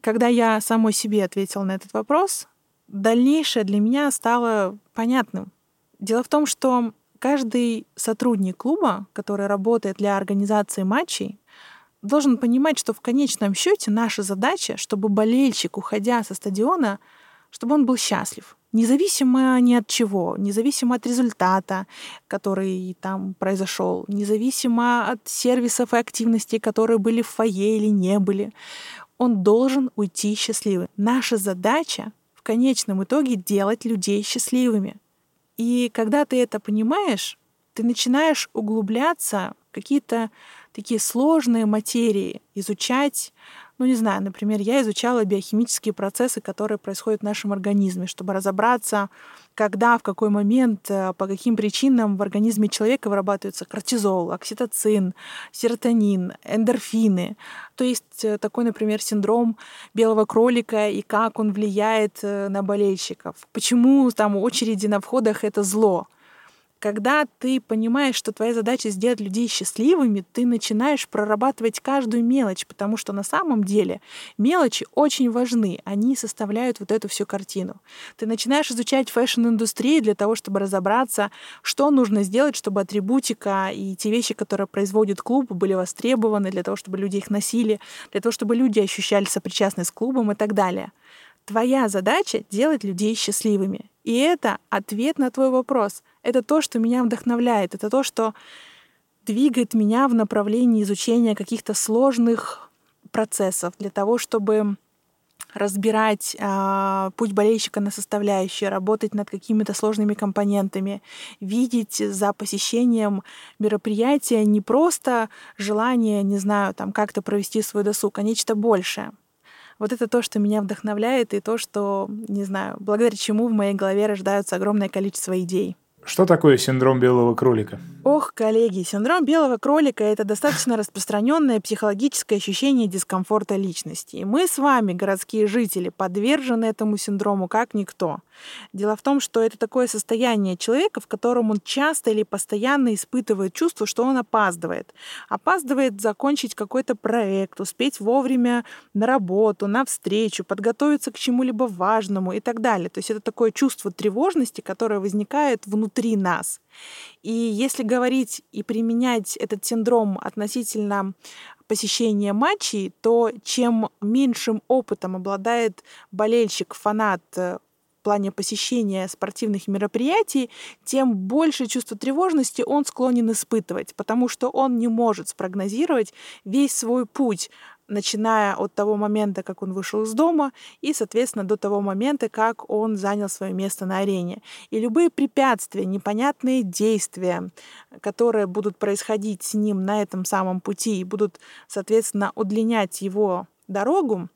когда я самой себе ответила на этот вопрос, дальнейшее для меня стало понятным. Дело в том, что каждый сотрудник клуба, который работает для организации матчей, должен понимать, что в конечном счете наша задача, чтобы болельщик, уходя со стадиона, чтобы он был счастлив независимо ни от чего, независимо от результата, который там произошел, независимо от сервисов и активностей, которые были в фойе или не были, он должен уйти счастливым. Наша задача в конечном итоге делать людей счастливыми. И когда ты это понимаешь, ты начинаешь углубляться в какие-то такие сложные материи, изучать ну, не знаю, например, я изучала биохимические процессы, которые происходят в нашем организме, чтобы разобраться, когда, в какой момент, э, по каким причинам в организме человека вырабатывается кортизол, окситоцин, серотонин, эндорфины. То есть э, такой, например, синдром белого кролика и как он влияет э, на болельщиков. Почему там очереди на входах — это зло? Когда ты понимаешь, что твоя задача сделать людей счастливыми, ты начинаешь прорабатывать каждую мелочь, потому что на самом деле мелочи очень важны, они составляют вот эту всю картину. Ты начинаешь изучать fashion-индустрию для того, чтобы разобраться, что нужно сделать, чтобы атрибутика и те вещи, которые производит клуб, были востребованы, для того, чтобы люди их носили, для того, чтобы люди ощущали сопричастность с клубом и так далее. Твоя задача — делать людей счастливыми. И это ответ на твой вопрос. Это то, что меня вдохновляет. Это то, что двигает меня в направлении изучения каких-то сложных процессов для того, чтобы разбирать э, путь болельщика на составляющие, работать над какими-то сложными компонентами, видеть за посещением мероприятия не просто желание, не знаю, там как-то провести свой досуг, а нечто большее. Вот это то, что меня вдохновляет, и то, что, не знаю, благодаря чему в моей голове рождаются огромное количество идей. Что такое синдром белого кролика? Ох, коллеги, синдром белого кролика — это достаточно распространенное психологическое ощущение дискомфорта личности. И мы с вами, городские жители, подвержены этому синдрому как никто. Дело в том, что это такое состояние человека, в котором он часто или постоянно испытывает чувство, что он опаздывает. Опаздывает закончить какой-то проект, успеть вовремя на работу, на встречу, подготовиться к чему-либо важному и так далее. То есть это такое чувство тревожности, которое возникает внутри нас. И если говорить и применять этот синдром относительно посещения матчей, то чем меньшим опытом обладает болельщик, фанат э, в плане посещения спортивных мероприятий, тем больше чувство тревожности он склонен испытывать, потому что он не может спрогнозировать весь свой путь начиная от того момента, как он вышел из дома, и, соответственно, до того момента, как он занял свое место на арене. И любые препятствия, непонятные действия, которые будут происходить с ним на этом самом пути и будут, соответственно, удлинять его дорогу,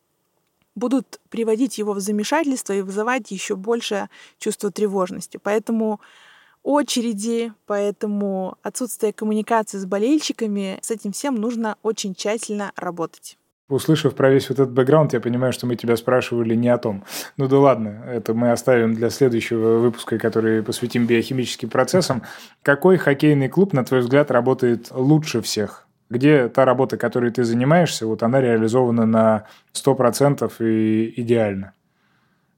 будут приводить его в замешательство и вызывать еще больше чувство тревожности. Поэтому очереди, поэтому отсутствие коммуникации с болельщиками, с этим всем нужно очень тщательно работать. Услышав про весь вот этот бэкграунд, я понимаю, что мы тебя спрашивали не о том. Ну да ладно, это мы оставим для следующего выпуска, который посвятим биохимическим процессам. Какой хоккейный клуб, на твой взгляд, работает лучше всех? Где та работа, которой ты занимаешься, вот она реализована на 100% и идеально?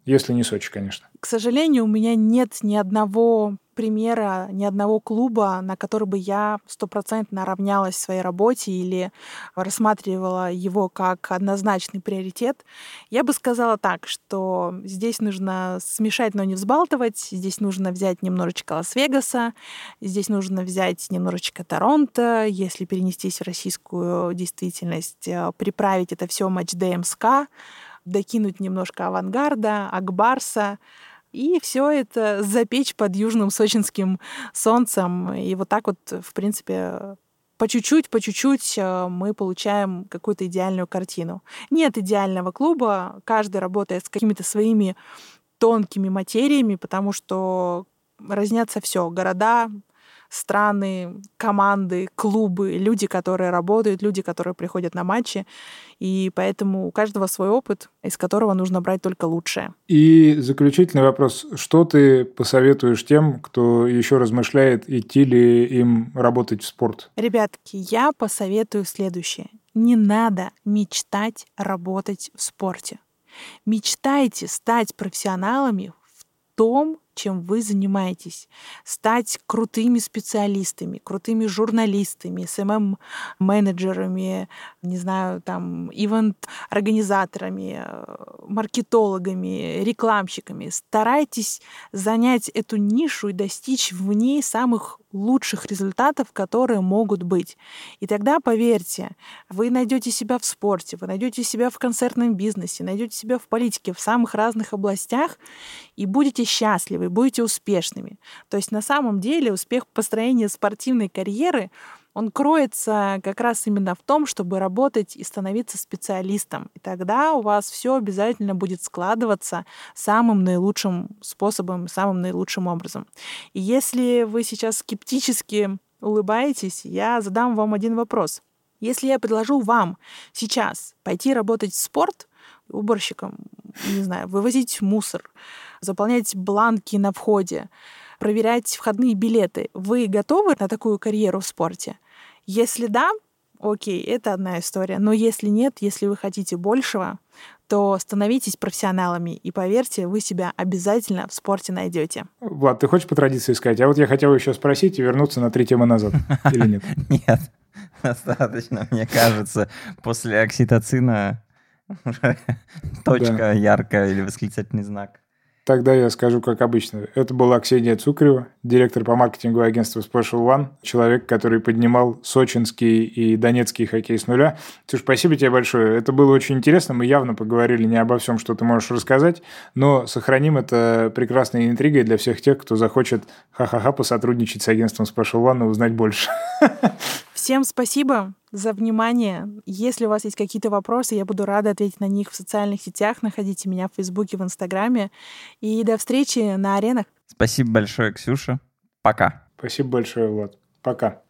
Если не Сочи, конечно. К сожалению, у меня нет ни одного примера ни одного клуба, на который бы я стопроцентно равнялась в своей работе или рассматривала его как однозначный приоритет. Я бы сказала так, что здесь нужно смешать, но не взбалтывать. Здесь нужно взять немножечко Лас-Вегаса, здесь нужно взять немножечко Торонто, если перенестись в российскую действительность, э, приправить это все матч ДМСК, докинуть немножко авангарда, Акбарса, и все это запечь под южным сочинским солнцем. И вот так вот, в принципе, по чуть-чуть, по чуть-чуть э, мы получаем какую-то идеальную картину. Нет идеального клуба, каждый работает с какими-то своими тонкими материями, потому что разнятся все. Города, страны, команды, клубы, люди, которые работают, люди, которые приходят на матчи. И поэтому у каждого свой опыт, из которого нужно брать только лучшее. И заключительный вопрос. Что ты посоветуешь тем, кто еще размышляет, идти ли им работать в спорт? Ребятки, я посоветую следующее. Не надо мечтать работать в спорте. Мечтайте стать профессионалами в том, чем вы занимаетесь, стать крутыми специалистами, крутыми журналистами, СММ-менеджерами, не знаю, там, ивент-организаторами, э, маркетологами, рекламщиками. Старайтесь занять эту нишу и достичь в ней самых лучших результатов, которые могут быть. И тогда, поверьте, вы найдете себя в спорте, вы найдете себя в концертном бизнесе, найдете себя в политике, в самых разных областях и будете счастливы, будете успешными. То есть на самом деле успех построения спортивной карьеры он кроется как раз именно в том, чтобы работать и становиться специалистом. И тогда у вас все обязательно будет складываться самым наилучшим способом, самым наилучшим образом. И если вы сейчас скептически улыбаетесь, я задам вам один вопрос. Если я предложу вам сейчас пойти работать в спорт, уборщиком, не знаю, вывозить мусор, заполнять бланки на входе, проверять входные билеты. Вы готовы на такую карьеру в спорте? Если да, окей, это одна история. Но если нет, если вы хотите большего, то становитесь профессионалами. И поверьте, вы себя обязательно в спорте найдете. Влад, ты хочешь по традиции сказать? А вот я хотел еще спросить и вернуться на три темы назад. Или нет? Нет, достаточно, мне кажется. После окситоцина точка яркая или восклицательный знак. Тогда я скажу, как обычно. Это была Ксения Цукрева, директор по маркетингу агентства Special One, человек, который поднимал сочинский и донецкий хоккей с нуля. Ксюш, спасибо тебе большое. Это было очень интересно. Мы явно поговорили не обо всем, что ты можешь рассказать, но сохраним это прекрасной интригой для всех тех, кто захочет ха-ха-ха посотрудничать с агентством Special One и узнать больше. Всем спасибо за внимание. Если у вас есть какие-то вопросы, я буду рада ответить на них в социальных сетях. Находите меня в Фейсбуке, в Инстаграме. И до встречи на аренах. Спасибо большое, Ксюша. Пока. Спасибо большое, Влад. Пока.